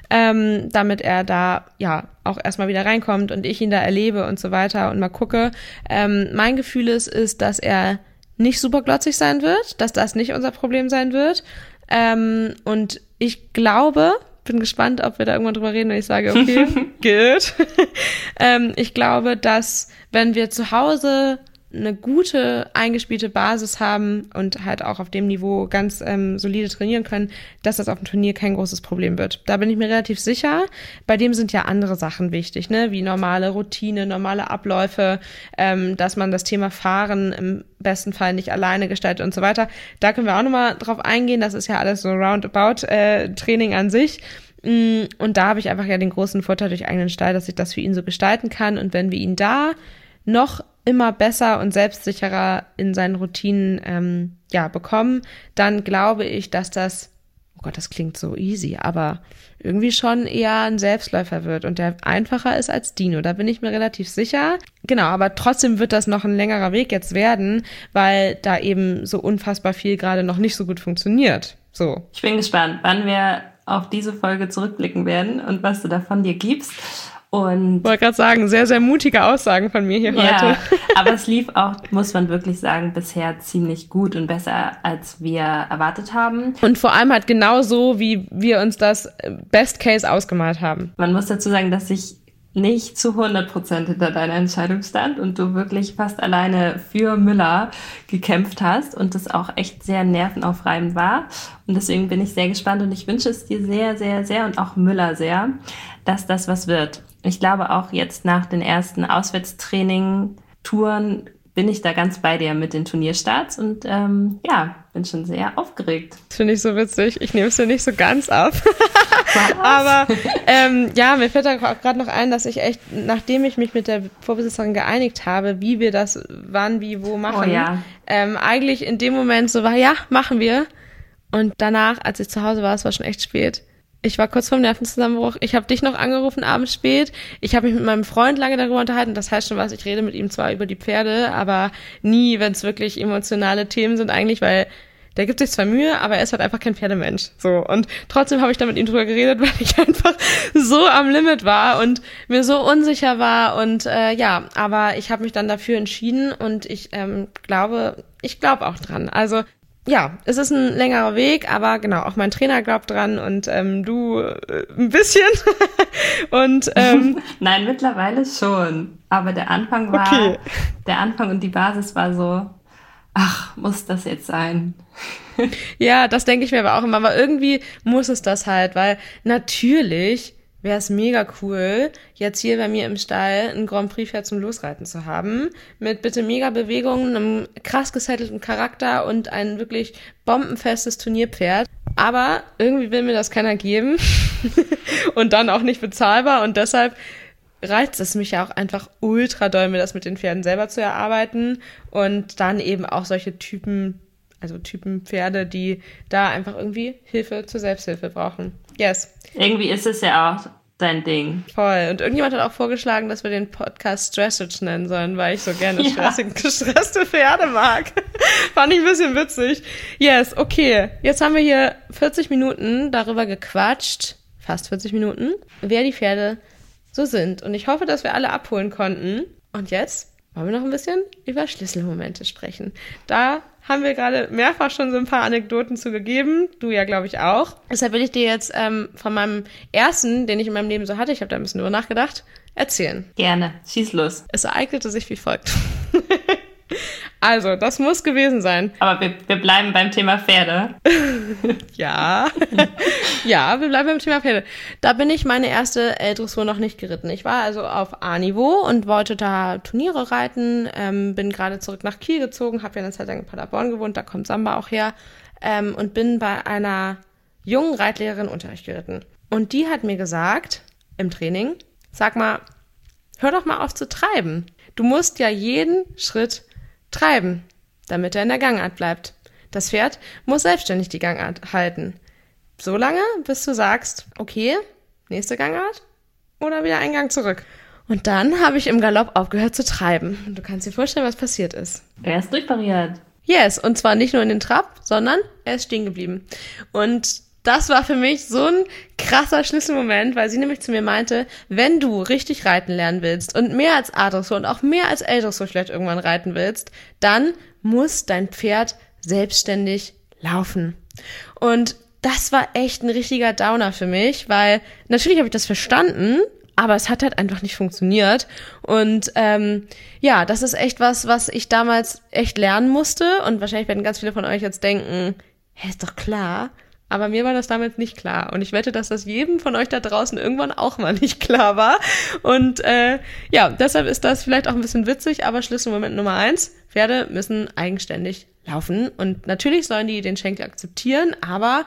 ähm, damit er da ja auch erstmal wieder reinkommt und ich ihn da erlebe und so weiter und mal gucke. Ähm, mein Gefühl ist, ist, dass er nicht super glotzig sein wird, dass das nicht unser Problem sein wird. Ähm, und ich glaube, bin gespannt, ob wir da irgendwann drüber reden und ich sage, okay, [laughs] good. [laughs] ähm, ich glaube, dass wenn wir zu Hause eine gute eingespielte Basis haben und halt auch auf dem Niveau ganz ähm, solide trainieren können, dass das auf dem Turnier kein großes Problem wird. Da bin ich mir relativ sicher. Bei dem sind ja andere Sachen wichtig, ne, wie normale Routine, normale Abläufe, ähm, dass man das Thema Fahren im besten Fall nicht alleine gestaltet und so weiter. Da können wir auch nochmal drauf eingehen. Das ist ja alles so roundabout äh, Training an sich. Mm, und da habe ich einfach ja den großen Vorteil durch eigenen Stall, dass ich das für ihn so gestalten kann. Und wenn wir ihn da noch immer besser und selbstsicherer in seinen Routinen ähm, ja bekommen, dann glaube ich, dass das oh Gott, das klingt so easy, aber irgendwie schon eher ein Selbstläufer wird und der einfacher ist als Dino. Da bin ich mir relativ sicher. Genau, aber trotzdem wird das noch ein längerer Weg jetzt werden, weil da eben so unfassbar viel gerade noch nicht so gut funktioniert. So. Ich bin gespannt, wann wir auf diese Folge zurückblicken werden und was du davon dir gibst. Und ich wollte gerade sagen, sehr, sehr mutige Aussagen von mir hier ja, heute. [laughs] aber es lief auch, muss man wirklich sagen, bisher ziemlich gut und besser, als wir erwartet haben. Und vor allem halt genau so, wie wir uns das Best Case ausgemalt haben. Man muss dazu sagen, dass ich nicht zu 100 Prozent hinter deiner Entscheidung stand und du wirklich fast alleine für Müller gekämpft hast und das auch echt sehr nervenaufreibend war. Und deswegen bin ich sehr gespannt und ich wünsche es dir sehr, sehr, sehr und auch Müller sehr, dass das was wird. Ich glaube auch jetzt nach den ersten Auswärtstraining-Touren bin ich da ganz bei dir mit den Turnierstarts und ähm, ja, bin schon sehr aufgeregt. Finde ich so witzig. Ich nehme es dir nicht so ganz ab. [laughs] Aber ähm, ja, mir fällt da auch gerade noch ein, dass ich echt, nachdem ich mich mit der Vorbesitzerin geeinigt habe, wie wir das wann, wie, wo machen, Oh ja. ähm, eigentlich in dem Moment so war, ja, machen wir. Und danach, als ich zu Hause war, es war schon echt spät. Ich war kurz vorm Nervenzusammenbruch. Ich habe dich noch angerufen abends spät. Ich habe mich mit meinem Freund lange darüber unterhalten. Das heißt schon was, ich rede mit ihm zwar über die Pferde, aber nie, wenn es wirklich emotionale Themen sind eigentlich, weil der gibt sich zwar Mühe, aber er ist halt einfach kein Pferdemensch. So. Und trotzdem habe ich da mit ihm drüber geredet, [laughs] weil ich einfach so am Limit war und mir so unsicher war. Und äh, ja, aber ich habe mich dann dafür entschieden und ich ähm, glaube, ich glaube auch dran. Also ja, es ist ein längerer Weg, aber genau, auch mein Trainer glaubt dran und ähm, du äh, ein bisschen. [laughs] und ähm, [laughs] Nein, mittlerweile schon. Aber der Anfang war, Okay. der Anfang und die Basis war so, ach, muss das jetzt sein? ja, das denke ich mir aber auch immer. Aber irgendwie muss es das halt, weil natürlich wäre es mega cool, jetzt hier bei mir im Stall ein Grand Prix Pferd zum Losreiten zu haben. Mit bitte mega Bewegungen, einem krass gesettelten Charakter und ein wirklich bombenfestes Turnierpferd. Aber irgendwie will mir das keiner geben. [laughs] und dann auch nicht bezahlbar. Und deshalb reizt es mich ja auch einfach ultra doll, mir das mit den Pferden selber zu erarbeiten. Und dann eben auch solche Typen, also Typen Pferde, die da einfach irgendwie Hilfe zur Selbsthilfe brauchen. Yes. Irgendwie ist es ja auch dein Ding. Voll. Und irgendjemand hat auch vorgeschlagen, dass wir den Podcast Stressage nennen sollen, weil ich so gerne [laughs] [laughs] Ja. stressig, gestresste Pferde mag. [laughs] Fand ich ein bisschen witzig. Yes, okay. Jetzt haben wir hier 40 Minuten darüber gequatscht, fast 40 Minuten, wer die Pferde so sind. Und ich hoffe, dass wir alle abholen konnten. Und jetzt wollen wir noch ein bisschen über Schlüsselmomente sprechen. Da haben wir gerade mehrfach schon so ein paar Anekdoten zugegeben. Du ja, glaube ich, auch. Deshalb will ich dir jetzt ähm, von meinem ersten, den ich in meinem Leben so hatte, ich habe da ein bisschen drüber nachgedacht, erzählen. Gerne. Schieß los. Es ereignete sich wie folgt. Also, das muss gewesen sein. Aber wir, wir bleiben beim Thema Pferde. [laughs] Ja. [laughs] ja, wir bleiben beim Thema Pferde. Da bin ich meine erste L-Dressur noch nicht geritten. Ich war also auf A-Niveau und wollte da Turniere reiten. Ähm, bin gerade zurück nach Kiel gezogen, habe ja eine Zeit lang in Paderborn gewohnt, da kommt Samba auch her. Ähm, und bin bei einer jungen Reitlehrerin Unterricht geritten. Und die hat mir gesagt, im Training, sag mal, hör doch mal auf zu treiben. Du musst ja jeden Schritt treiben, damit er in der Gangart bleibt. Das Pferd muss selbstständig die Gangart halten. So lange, bis du sagst, okay, nächste Gangart oder wieder einen Gang zurück. Und dann habe ich im Galopp aufgehört zu treiben. Und du kannst dir vorstellen, was passiert ist. Er ist durchpariert. Yes, und zwar nicht nur in den Trab, sondern er ist stehen geblieben. Und das war für mich so ein krasser Schlüsselmoment, weil sie nämlich zu mir meinte, wenn du richtig reiten lernen willst und mehr als A-Dressur und auch mehr als L-Dressur vielleicht irgendwann reiten willst, dann muss dein Pferd selbstständig laufen. Und das war echt ein richtiger Downer für mich, weil natürlich habe ich das verstanden, aber es hat halt einfach nicht funktioniert. Und ähm, ja, das ist echt was, was ich damals echt lernen musste. Und wahrscheinlich werden ganz viele von euch jetzt denken, hä, ist doch klar. Aber mir war das damals nicht klar. Und ich wette, dass das jedem von euch da draußen irgendwann auch mal [laughs] nicht klar war. Und äh, ja, deshalb ist das vielleicht auch ein bisschen witzig, aber Schlüsselmoment Nummer eins, Pferde müssen eigenständig laufen. Und natürlich sollen die den Schenkel akzeptieren, aber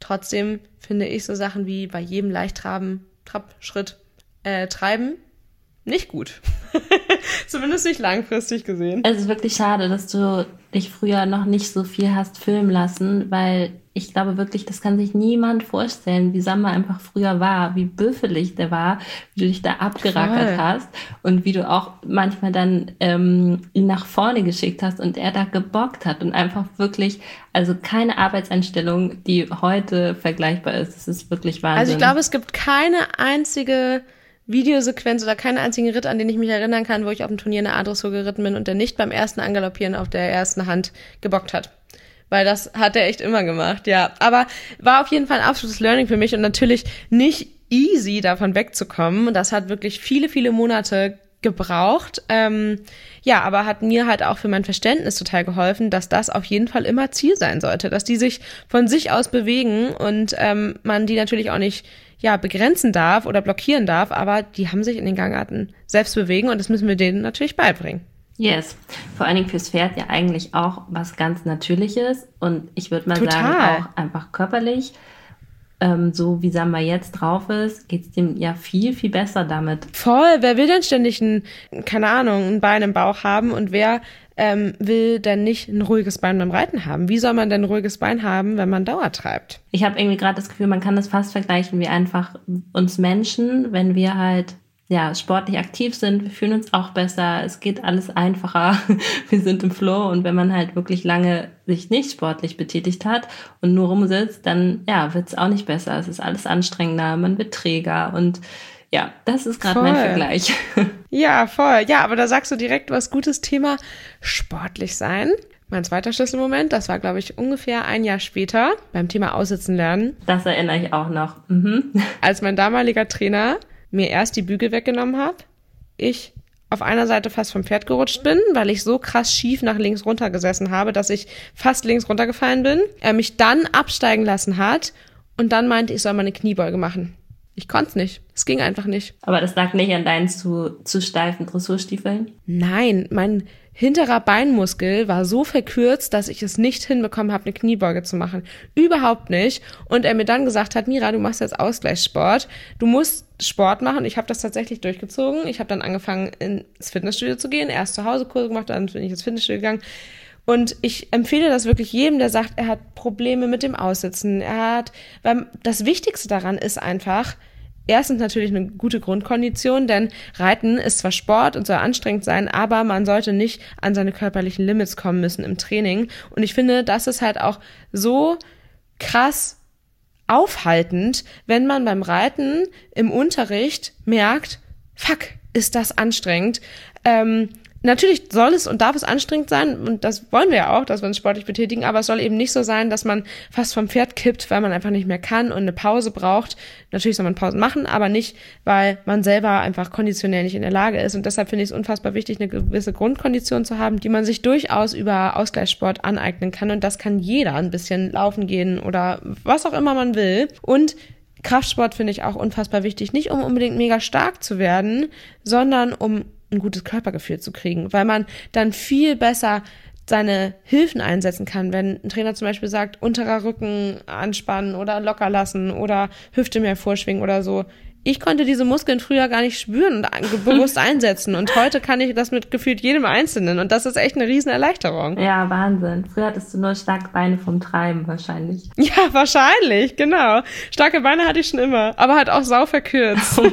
trotzdem finde ich so Sachen wie bei jedem Leichttraben, Trab, Schritt, äh, Treiben nicht gut. [laughs] Zumindest nicht langfristig gesehen. Es ist wirklich schade, dass du dich früher noch nicht so viel hast filmen lassen, weil ich glaube wirklich, das kann sich niemand vorstellen, wie Samba einfach früher war, wie büffelig der war, wie du dich da abgerackert Voll. hast und wie du auch manchmal dann ähm, ihn nach vorne geschickt hast und er da gebockt hat und einfach wirklich, also keine Arbeitseinstellung, die heute vergleichbar ist. Das ist wirklich Wahnsinn. Also ich glaube, es gibt keine einzige Videosequenz oder keinen einzigen Ritt, an den ich mich erinnern kann, wo ich auf dem Turnier eine A-Dressur geritten bin und der nicht beim ersten Angaloppieren auf der ersten Hand gebockt hat. Weil das hat er echt immer gemacht, ja. Aber war auf jeden Fall ein absolutes Learning für mich und natürlich nicht easy, davon wegzukommen. Das hat wirklich viele, viele Monate gebraucht. Ähm, ja, aber hat mir halt auch für mein Verständnis total geholfen, dass das auf jeden Fall immer Ziel sein sollte, dass die sich von sich aus bewegen und ähm, man die natürlich auch nicht ja begrenzen darf oder blockieren darf, aber die haben sich in den Gangarten selbst bewegen und das müssen wir denen natürlich beibringen. Yes, vor allen Dingen fürs Pferd ja eigentlich auch was ganz Natürliches und ich würde mal Total. sagen auch einfach körperlich ähm, so wie Samba jetzt drauf ist, geht es dem ja viel, viel besser damit. Voll, wer will denn ständig ein, keine Ahnung, ein Bein im Bauch haben und wer ähm, will denn nicht ein ruhiges Bein beim Reiten haben? Wie soll man denn ein ruhiges Bein haben, wenn man Dauer treibt? Ich habe irgendwie gerade das Gefühl, man kann das fast vergleichen wie einfach uns Menschen, wenn wir halt ja, sportlich aktiv sind, wir fühlen uns auch besser, es geht alles einfacher, [laughs] wir sind im Flow und wenn man halt wirklich lange sich nicht sportlich betätigt hat und nur rumsitzt, dann ja, wird es auch nicht besser. Es ist alles anstrengender, man wird träger und ja, das ist gerade mein Vergleich. [laughs] Ja, voll. Ja, aber da sagst du direkt was gutes Thema sportlich sein. Mein zweiter Schlüsselmoment, das war, glaube ich, ungefähr ein Jahr später beim Thema Aussitzen lernen. Das erinnere ich auch noch. Mhm. [laughs] Als mein damaliger Trainer mir erst die Bügel weggenommen hat, ich auf einer Seite fast vom Pferd gerutscht bin, weil ich so krass schief nach links runter gesessen habe, dass ich fast links runtergefallen bin. Er mich dann absteigen lassen hat und dann meinte, ich soll mal eine Kniebeuge machen. Ich konnte es nicht. Es ging einfach nicht. Aber das lag nicht an deinen zu, zu steifen Dressurstiefeln? Nein, mein hinterer Beinmuskel war so verkürzt, dass ich es nicht hinbekommen habe, eine Kniebeuge zu machen. Überhaupt nicht. Und er mir dann gesagt hat, Mira, du machst jetzt Ausgleichssport. Du musst Sport machen. Ich habe das tatsächlich durchgezogen. Ich habe dann angefangen, ins Fitnessstudio zu gehen. Erst zu Hause Kurse gemacht, dann bin ich ins Fitnessstudio gegangen. Und ich empfehle das wirklich jedem, der sagt, er hat Probleme mit dem Aussitzen. Er hat, weil das Wichtigste daran ist einfach, erstens natürlich eine gute Grundkondition, denn Reiten ist zwar Sport und soll anstrengend sein, aber man sollte nicht an seine körperlichen Limits kommen müssen im Training. Und ich finde, das ist halt auch so krass aufhaltend, wenn man beim Reiten im Unterricht merkt, fuck, ist das anstrengend. Ähm, natürlich soll es und darf es anstrengend sein und das wollen wir ja auch, dass wir uns sportlich betätigen, aber es soll eben nicht so sein, dass man fast vom Pferd kippt, weil man einfach nicht mehr kann und eine Pause braucht. Natürlich soll man Pausen machen, aber nicht, weil man selber einfach konditionell nicht in der Lage ist. Und deshalb finde ich es unfassbar wichtig, eine gewisse Grundkondition zu haben, die man sich durchaus über Ausgleichssport aneignen kann. Und das kann jeder ein bisschen laufen gehen oder was auch immer man will. Und Kraftsport finde ich auch unfassbar wichtig, nicht um unbedingt mega stark zu werden, sondern um ein gutes Körpergefühl zu kriegen, weil man dann viel besser seine Hilfen einsetzen kann, wenn ein Trainer zum Beispiel sagt, unterer Rücken anspannen oder locker lassen oder Hüfte mehr vorschwingen oder so ich konnte diese Muskeln früher gar nicht spüren und bewusst einsetzen. Und heute kann ich das mit gefühlt jedem Einzelnen. Und das ist echt eine riesen Erleichterung. Ja, Wahnsinn. Früher hattest du nur starke Beine vom Treiben wahrscheinlich. [laughs] Ja, wahrscheinlich, genau. Starke Beine hatte ich schon immer, aber halt auch sau verkürzt. Oh.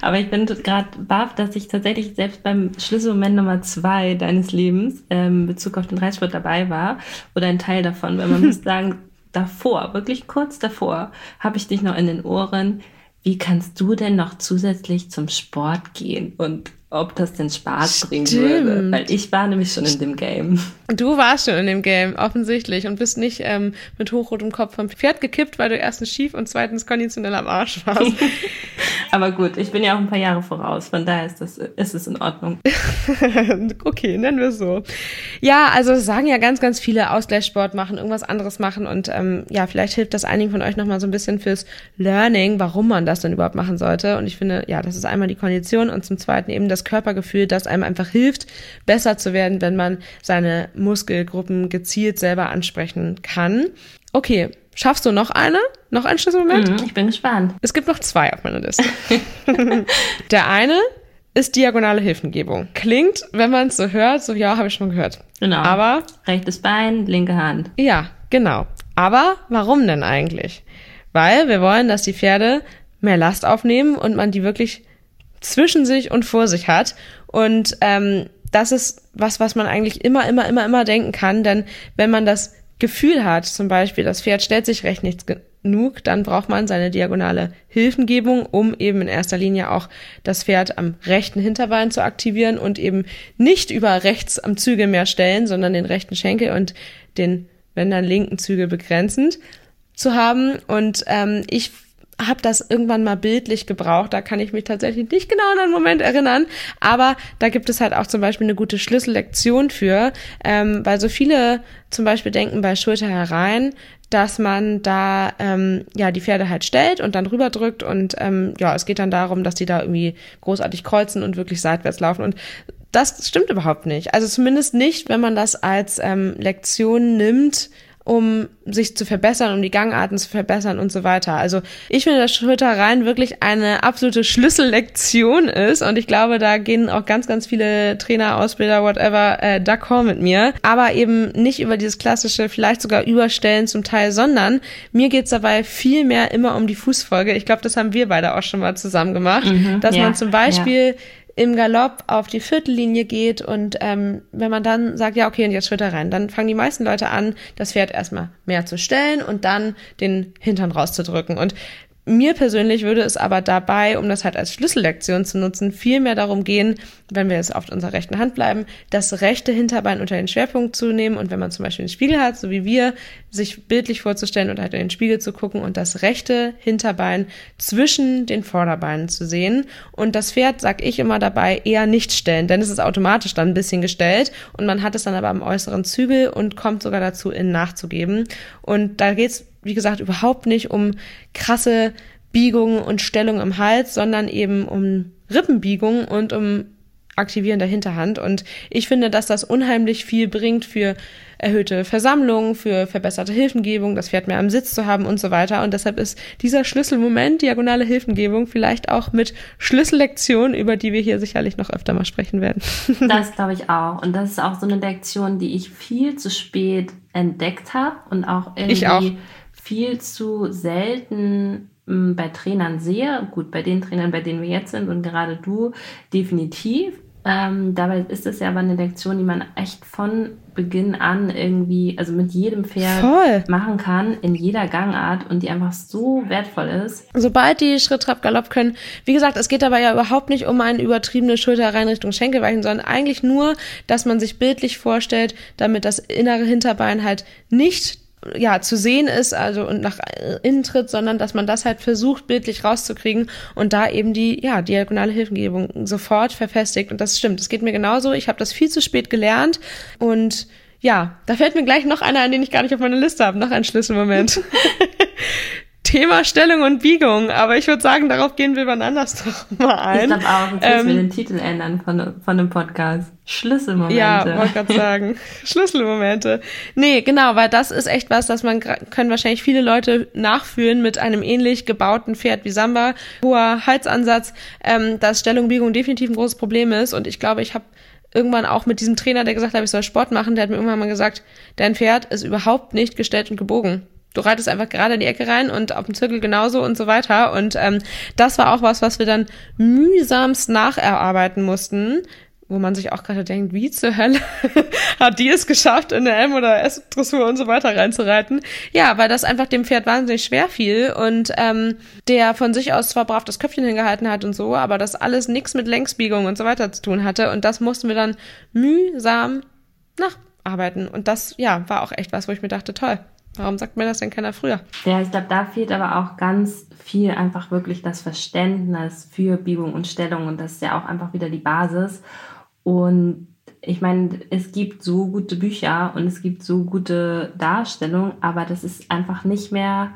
Aber ich bin gerade baff, dass ich tatsächlich selbst beim Schlüsselmoment Nummer zwei deines Lebens ähm, Bezug auf den Reitsport dabei war. Oder ein Teil davon, weil man [laughs] muss sagen, davor, wirklich kurz davor, habe ich dich noch in den Ohren wie kannst du denn noch zusätzlich zum Sport gehen? Und ob das denn Spaß bringen würde. Weil ich war nämlich schon in dem Game. Du warst schon in dem Game, offensichtlich, und bist nicht ähm, mit hochrotem Kopf vom Pferd gekippt, weil du erstens schief und zweitens konditionell am Arsch warst. [laughs] Aber gut, ich bin ja auch ein paar Jahre voraus, von daher ist, das, ist es in Ordnung. [laughs] okay, nennen wir es so. Ja, also sagen ja ganz, ganz viele Ausgleichssport machen, irgendwas anderes machen und ähm, ja, vielleicht hilft das einigen von euch nochmal so ein bisschen fürs Learning, warum man das denn überhaupt machen sollte. Und ich finde, ja, das ist einmal die Kondition und zum zweiten eben das das Körpergefühl, das einem einfach hilft, besser zu werden, wenn man seine Muskelgruppen gezielt selber ansprechen kann. Okay, schaffst du noch eine? Noch einen Schlüsselmoment? Mhm, ich bin gespannt. Es gibt noch zwei auf meiner Liste. [laughs] [laughs] Der eine ist diagonale Hilfengebung. Klingt, wenn man es so hört, so ja, habe ich schon gehört. Genau. Aber rechtes Bein, linke Hand. Ja, genau. Aber warum denn eigentlich? Weil wir wollen, dass die Pferde mehr Last aufnehmen und man die wirklich zwischen sich und vor sich hat. Und ähm, das ist was, was man eigentlich immer, immer, immer, immer denken kann. Denn wenn man das Gefühl hat, zum Beispiel, das Pferd stellt sich recht nicht, genug, dann braucht man seine diagonale Hilfengebung, um eben in erster Linie auch das Pferd am rechten Hinterbein zu aktivieren und eben nicht über rechts am Zügel mehr stellen, sondern den rechten Schenkel und den, wenn dann linken Zügel begrenzend zu haben. Und ähm, ich habe das irgendwann mal bildlich gebraucht. Da kann ich mich tatsächlich nicht genau an einen Moment erinnern. Aber da gibt es halt auch zum Beispiel eine gute Schlüssellektion für, ähm, weil so viele zum Beispiel denken bei Schulter herein, dass man da ähm, ja die Pferde halt stellt und dann rüberdrückt und ähm, ja, es geht dann darum, dass die da irgendwie großartig kreuzen und wirklich seitwärts laufen und das stimmt überhaupt nicht. Also zumindest nicht, wenn man das als ähm, Lektion nimmt, um sich zu verbessern, um die Gangarten zu verbessern und so weiter. Also ich finde, dass Schulterrein wirklich eine absolute Schlüssellektion ist und ich glaube, da gehen auch ganz, ganz viele Trainer, Ausbilder, whatever, äh, d'accord mit mir. Aber eben nicht über dieses klassische, vielleicht sogar Überstellen zum Teil, sondern mir geht's dabei viel mehr immer um die Fußfolge. Ich glaube, das haben wir beide auch schon mal zusammen gemacht, mhm, dass ja, man zum Beispiel ja im Galopp auf die Viertellinie geht und ähm, wenn man dann sagt, ja, okay, und jetzt Schritte rein, dann fangen die meisten Leute an, das Pferd erstmal mehr zu stellen und dann den Hintern rauszudrücken. Und mir persönlich würde es aber dabei, um das halt als Schlüssellektion zu nutzen, viel mehr darum gehen, wenn wir jetzt auf unserer rechten Hand bleiben, das rechte Hinterbein unter den Schwerpunkt zu nehmen und wenn man zum Beispiel einen Spiegel hat, so wie wir, sich bildlich vorzustellen und halt in den Spiegel zu gucken und das rechte Hinterbein zwischen den Vorderbeinen zu sehen. Und das Pferd, sag ich immer dabei, eher nicht stellen, denn es ist automatisch dann ein bisschen gestellt und man hat es dann aber am äußeren Zügel und kommt sogar dazu, innen nachzugeben. Und da geht's wie gesagt, überhaupt nicht um krasse Biegungen und Stellung im Hals, sondern eben um Rippenbiegung und um Aktivieren der Hinterhand. Und ich finde, dass das unheimlich viel bringt für erhöhte Versammlungen, für verbesserte Hilfengebung, das Pferd mehr am Sitz zu haben und so weiter. Und deshalb ist dieser Schlüsselmoment, diagonale Hilfengebung, vielleicht auch mit Schlüssellektion, über die wir hier sicherlich noch öfter mal sprechen werden. [laughs] Das glaube ich auch. Und das ist auch so eine Lektion, die ich viel zu spät entdeckt habe und auch irgendwie auch viel zu selten hm, bei Trainern sehe. Gut, bei den Trainern, bei denen wir jetzt sind und gerade du, definitiv. Ähm, dabei ist es ja aber eine Lektion, die man echt von Beginn an irgendwie, also mit jedem Pferd Voll. machen kann, in jeder Gangart und die einfach so wertvoll ist. Sobald die Schritt, Trab, Galopp können, wie gesagt, es geht dabei ja überhaupt nicht um eine übertriebene Schulter rein Richtung Schenkelweichen, sondern eigentlich nur, dass man sich bildlich vorstellt, damit das innere Hinterbein halt nicht ja, zu sehen ist, also und nach innen tritt, sondern dass man das halt versucht, bildlich rauszukriegen und da eben die, ja, diagonale Hilfengebung sofort verfestigt. Und das stimmt, das geht mir genauso. Ich habe das viel zu spät gelernt und ja, da fällt mir gleich noch einer an, den ich gar nicht auf meiner Liste habe, noch ein Schlüsselmoment. [laughs] Thema Stellung und Biegung, aber ich würde sagen, darauf gehen wir wann anders doch mal ein. Ich glaube auch, jetzt ähm, wir den Titel ändern von, von dem Podcast. Schlüsselmomente. Ja, wollte gerade sagen. [laughs] Schlüsselmomente. Nee, genau, weil das ist echt was, das man können wahrscheinlich viele Leute nachführen mit einem ähnlich gebauten Pferd wie Samba. Hoher Halsansatz, ähm, dass Stellung, Biegung definitiv ein großes Problem ist. Und ich glaube, ich habe irgendwann auch mit diesem Trainer, der gesagt hat, ich soll Sport machen, der hat mir irgendwann mal gesagt, dein Pferd ist überhaupt nicht gestellt und gebogen du reitest einfach gerade in die Ecke rein und auf dem Zirkel genauso und so weiter. Und ähm, das war auch was, was wir dann mühsamst nacherarbeiten mussten, wo man sich auch gerade denkt, wie zur Hölle [laughs] hat die es geschafft, in der M- oder S-Dressur und so weiter reinzureiten. Ja, weil das einfach dem Pferd wahnsinnig schwer fiel und ähm, der von sich aus zwar brav das Köpfchen hingehalten hat und so, aber das alles nichts mit Längsbiegung und so weiter zu tun hatte. Und das mussten wir dann mühsam nacharbeiten. Und das, ja, war auch echt was, wo ich mir dachte, toll, Warum sagt mir das denn keiner früher? Ja, ich glaube, da fehlt aber auch ganz viel einfach wirklich das Verständnis für Biegung und Stellung und das ist ja auch einfach wieder die Basis. Und ich meine, es gibt so gute Bücher und es gibt so gute Darstellungen, aber das ist einfach nicht mehr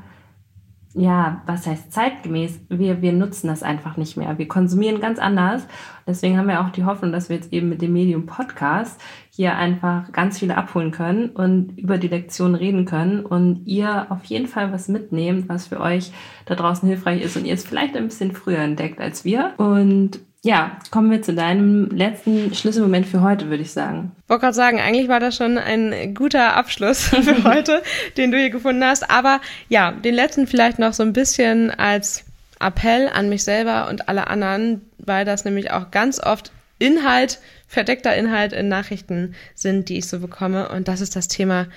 ja, was heißt zeitgemäß? Wir, wir nutzen das einfach nicht mehr. Wir konsumieren ganz anders. Deswegen haben wir auch die Hoffnung, dass wir jetzt eben mit dem Medium Podcast hier einfach ganz viele abholen können und über die Lektion reden können und ihr auf jeden Fall was mitnehmt, was für euch da draußen hilfreich ist und ihr es vielleicht ein bisschen früher entdeckt als wir. Und ja, kommen wir zu deinem letzten Schlüsselmoment für heute, würde ich sagen. Ich wollte gerade sagen, eigentlich war das schon ein guter Abschluss [laughs] für [laughs] heute, den du hier gefunden hast. Aber ja, den letzten vielleicht noch so ein bisschen als Appell an mich selber und alle anderen, weil das nämlich auch ganz oft Inhalt, verdeckter Inhalt in Nachrichten sind, die ich so bekomme. Und das ist das Thema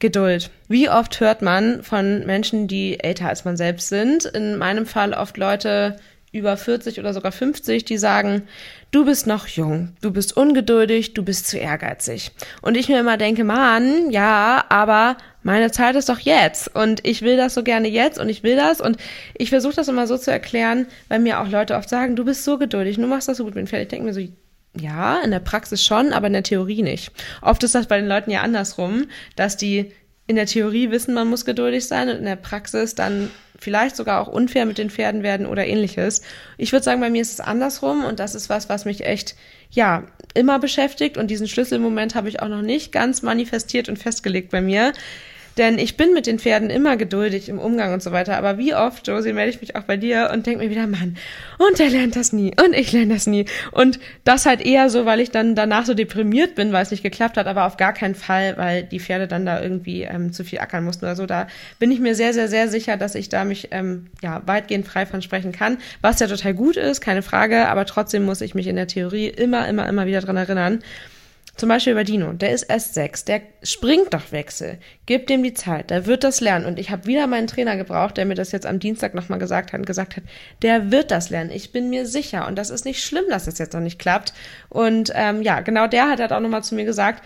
Geduld. Wie oft hört man von Menschen, die älter als man selbst sind, in meinem Fall oft Leute über 40 oder sogar 50, die sagen, du bist noch jung, du bist ungeduldig, du bist zu ehrgeizig. Und ich mir immer denke, Mann, ja, aber meine Zeit ist doch jetzt und ich will das so gerne jetzt und ich will das und ich versuche das immer so zu erklären, weil mir auch Leute oft sagen, du bist so geduldig, du machst das so gut mit fertig. Ich denke mir so, ja, in der Praxis schon, aber in der Theorie nicht. Oft ist das bei den Leuten ja andersrum, dass die in der Theorie wissen, man muss geduldig sein und in der Praxis dann vielleicht sogar auch unfair mit den Pferden werden oder ähnliches. Ich würde sagen, bei mir ist es andersrum und das ist was, was mich echt, ja, immer beschäftigt und diesen Schlüsselmoment habe ich auch noch nicht ganz manifestiert und festgelegt bei mir. Denn ich bin mit den Pferden immer geduldig im Umgang und so weiter. Aber wie oft, Josie, melde ich mich auch bei dir und denke mir wieder, Mann, und der lernt das nie und ich lerne das nie. Und das halt eher so, weil ich dann danach so deprimiert bin, weil es nicht geklappt hat, aber auf gar keinen Fall, weil die Pferde dann da irgendwie ähm, zu viel ackern mussten oder so. Da bin ich mir sehr, sehr, sehr sicher, dass ich da mich ähm, ja weitgehend frei von sprechen kann. Was ja total gut ist, keine Frage, aber trotzdem muss ich mich in der Theorie immer, immer, immer wieder dran erinnern. Zum Beispiel bei Dino, der ist erst sechs, der springt doch Wechsel. Gib dem die Zeit, der wird das lernen. Und ich habe wieder meinen Trainer gebraucht, der mir das jetzt am Dienstag nochmal gesagt hat und gesagt hat, der wird das lernen. Ich bin mir sicher. Und das ist nicht schlimm, dass es jetzt noch nicht klappt. Und ähm, ja, genau der hat halt auch nochmal zu mir gesagt,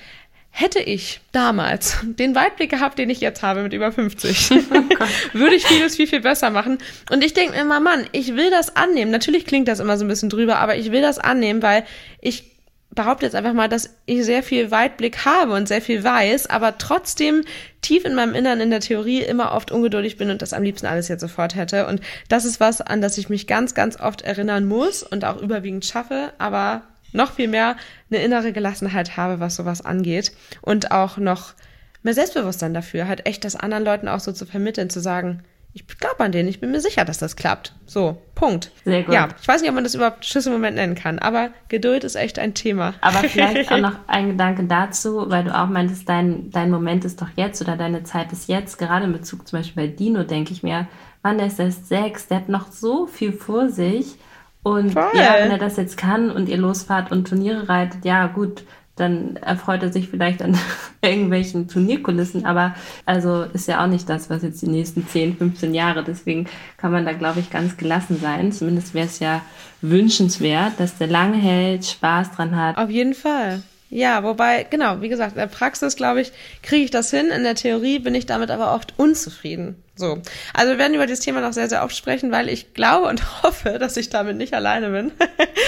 hätte ich damals [laughs] den Weitblick gehabt, den ich jetzt habe mit über 50, [laughs] [laughs] würde ich vieles viel, viel besser machen. Und ich denke mir immer, Mann, ich will das annehmen. Natürlich klingt das immer so ein bisschen drüber, aber ich will das annehmen, weil ich behaupte jetzt einfach mal, dass ich sehr viel Weitblick habe und sehr viel weiß, aber trotzdem tief in meinem Innern in der Theorie immer oft ungeduldig bin und das am liebsten alles jetzt sofort hätte. Und das ist was, an das ich mich ganz, ganz oft erinnern muss und auch überwiegend schaffe, aber noch viel mehr eine innere Gelassenheit habe, was sowas angeht und auch noch mehr Selbstbewusstsein dafür, halt echt das anderen Leuten auch so zu vermitteln, zu sagen, ich glaube an den, ich bin mir sicher, dass das klappt. So, Punkt. Sehr gut. Ja, ich weiß nicht, ob man das überhaupt Schlüsselmoment nennen kann, aber Geduld ist echt ein Thema. Aber vielleicht [laughs] auch noch ein Gedanke dazu, weil du auch meintest, dein, dein Moment ist doch jetzt oder deine Zeit ist jetzt. Gerade in Bezug zum Beispiel bei Dino denke ich mir, Mann, der ist erst sechs, der hat noch so viel vor sich. Und Voll. ja, wenn er das jetzt kann und ihr losfahrt und Turniere reitet, ja gut, dann erfreut er sich vielleicht an [laughs] irgendwelchen Turnierkulissen, aber also ist ja auch nicht das, was jetzt die nächsten 10, 15 Jahre, deswegen kann man da, glaube ich, ganz gelassen sein. Zumindest wäre es ja wünschenswert, dass der lange hält, Spaß dran hat. Auf jeden Fall. Ja, wobei, genau, wie gesagt, in der Praxis, glaube ich, kriege ich das hin. In der Theorie bin ich damit aber oft unzufrieden. So. Also wir werden über dieses Thema noch sehr, sehr oft sprechen, weil ich glaube und [laughs] hoffe, dass ich damit nicht alleine bin.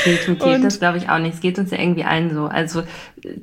Definitiv, das glaube ich auch nicht. Es geht uns ja irgendwie allen so. Also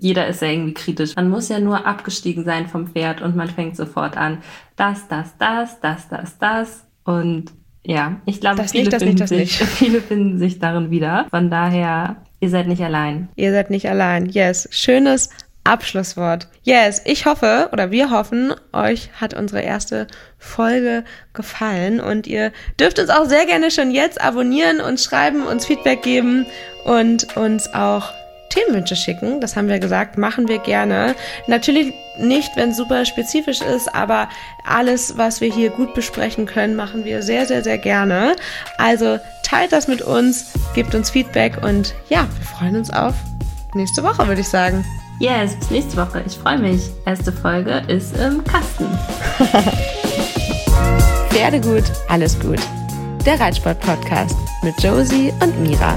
jeder ist ja irgendwie kritisch. Man muss ja nur abgestiegen sein vom Pferd und man fängt sofort an. Das, das, das, das, das, das. Und ja, ich glaube, viele, nicht, finden sich, [laughs] viele finden sich darin wieder. Von daher, ihr seid nicht allein. Ihr seid nicht allein. Yes. Schönes Abschlusswort. Yes, ich hoffe oder wir hoffen, euch hat unsere erste Folge gefallen und ihr dürft uns auch sehr gerne schon jetzt abonnieren und schreiben, uns Feedback geben und uns auch Themenwünsche schicken. Das haben wir gesagt, machen wir gerne. Natürlich nicht, wenn es super spezifisch ist, aber alles, was wir hier gut besprechen können, machen wir sehr, sehr, sehr gerne. Also teilt das mit uns, gebt uns Feedback und ja, wir freuen uns auf nächste Woche, würde ich sagen. Yes, bis nächste Woche. Ich freue mich. Erste Folge ist im Kasten. [laughs] Pferde gut, alles gut. Der Reitsport-Podcast mit Josie und Mira.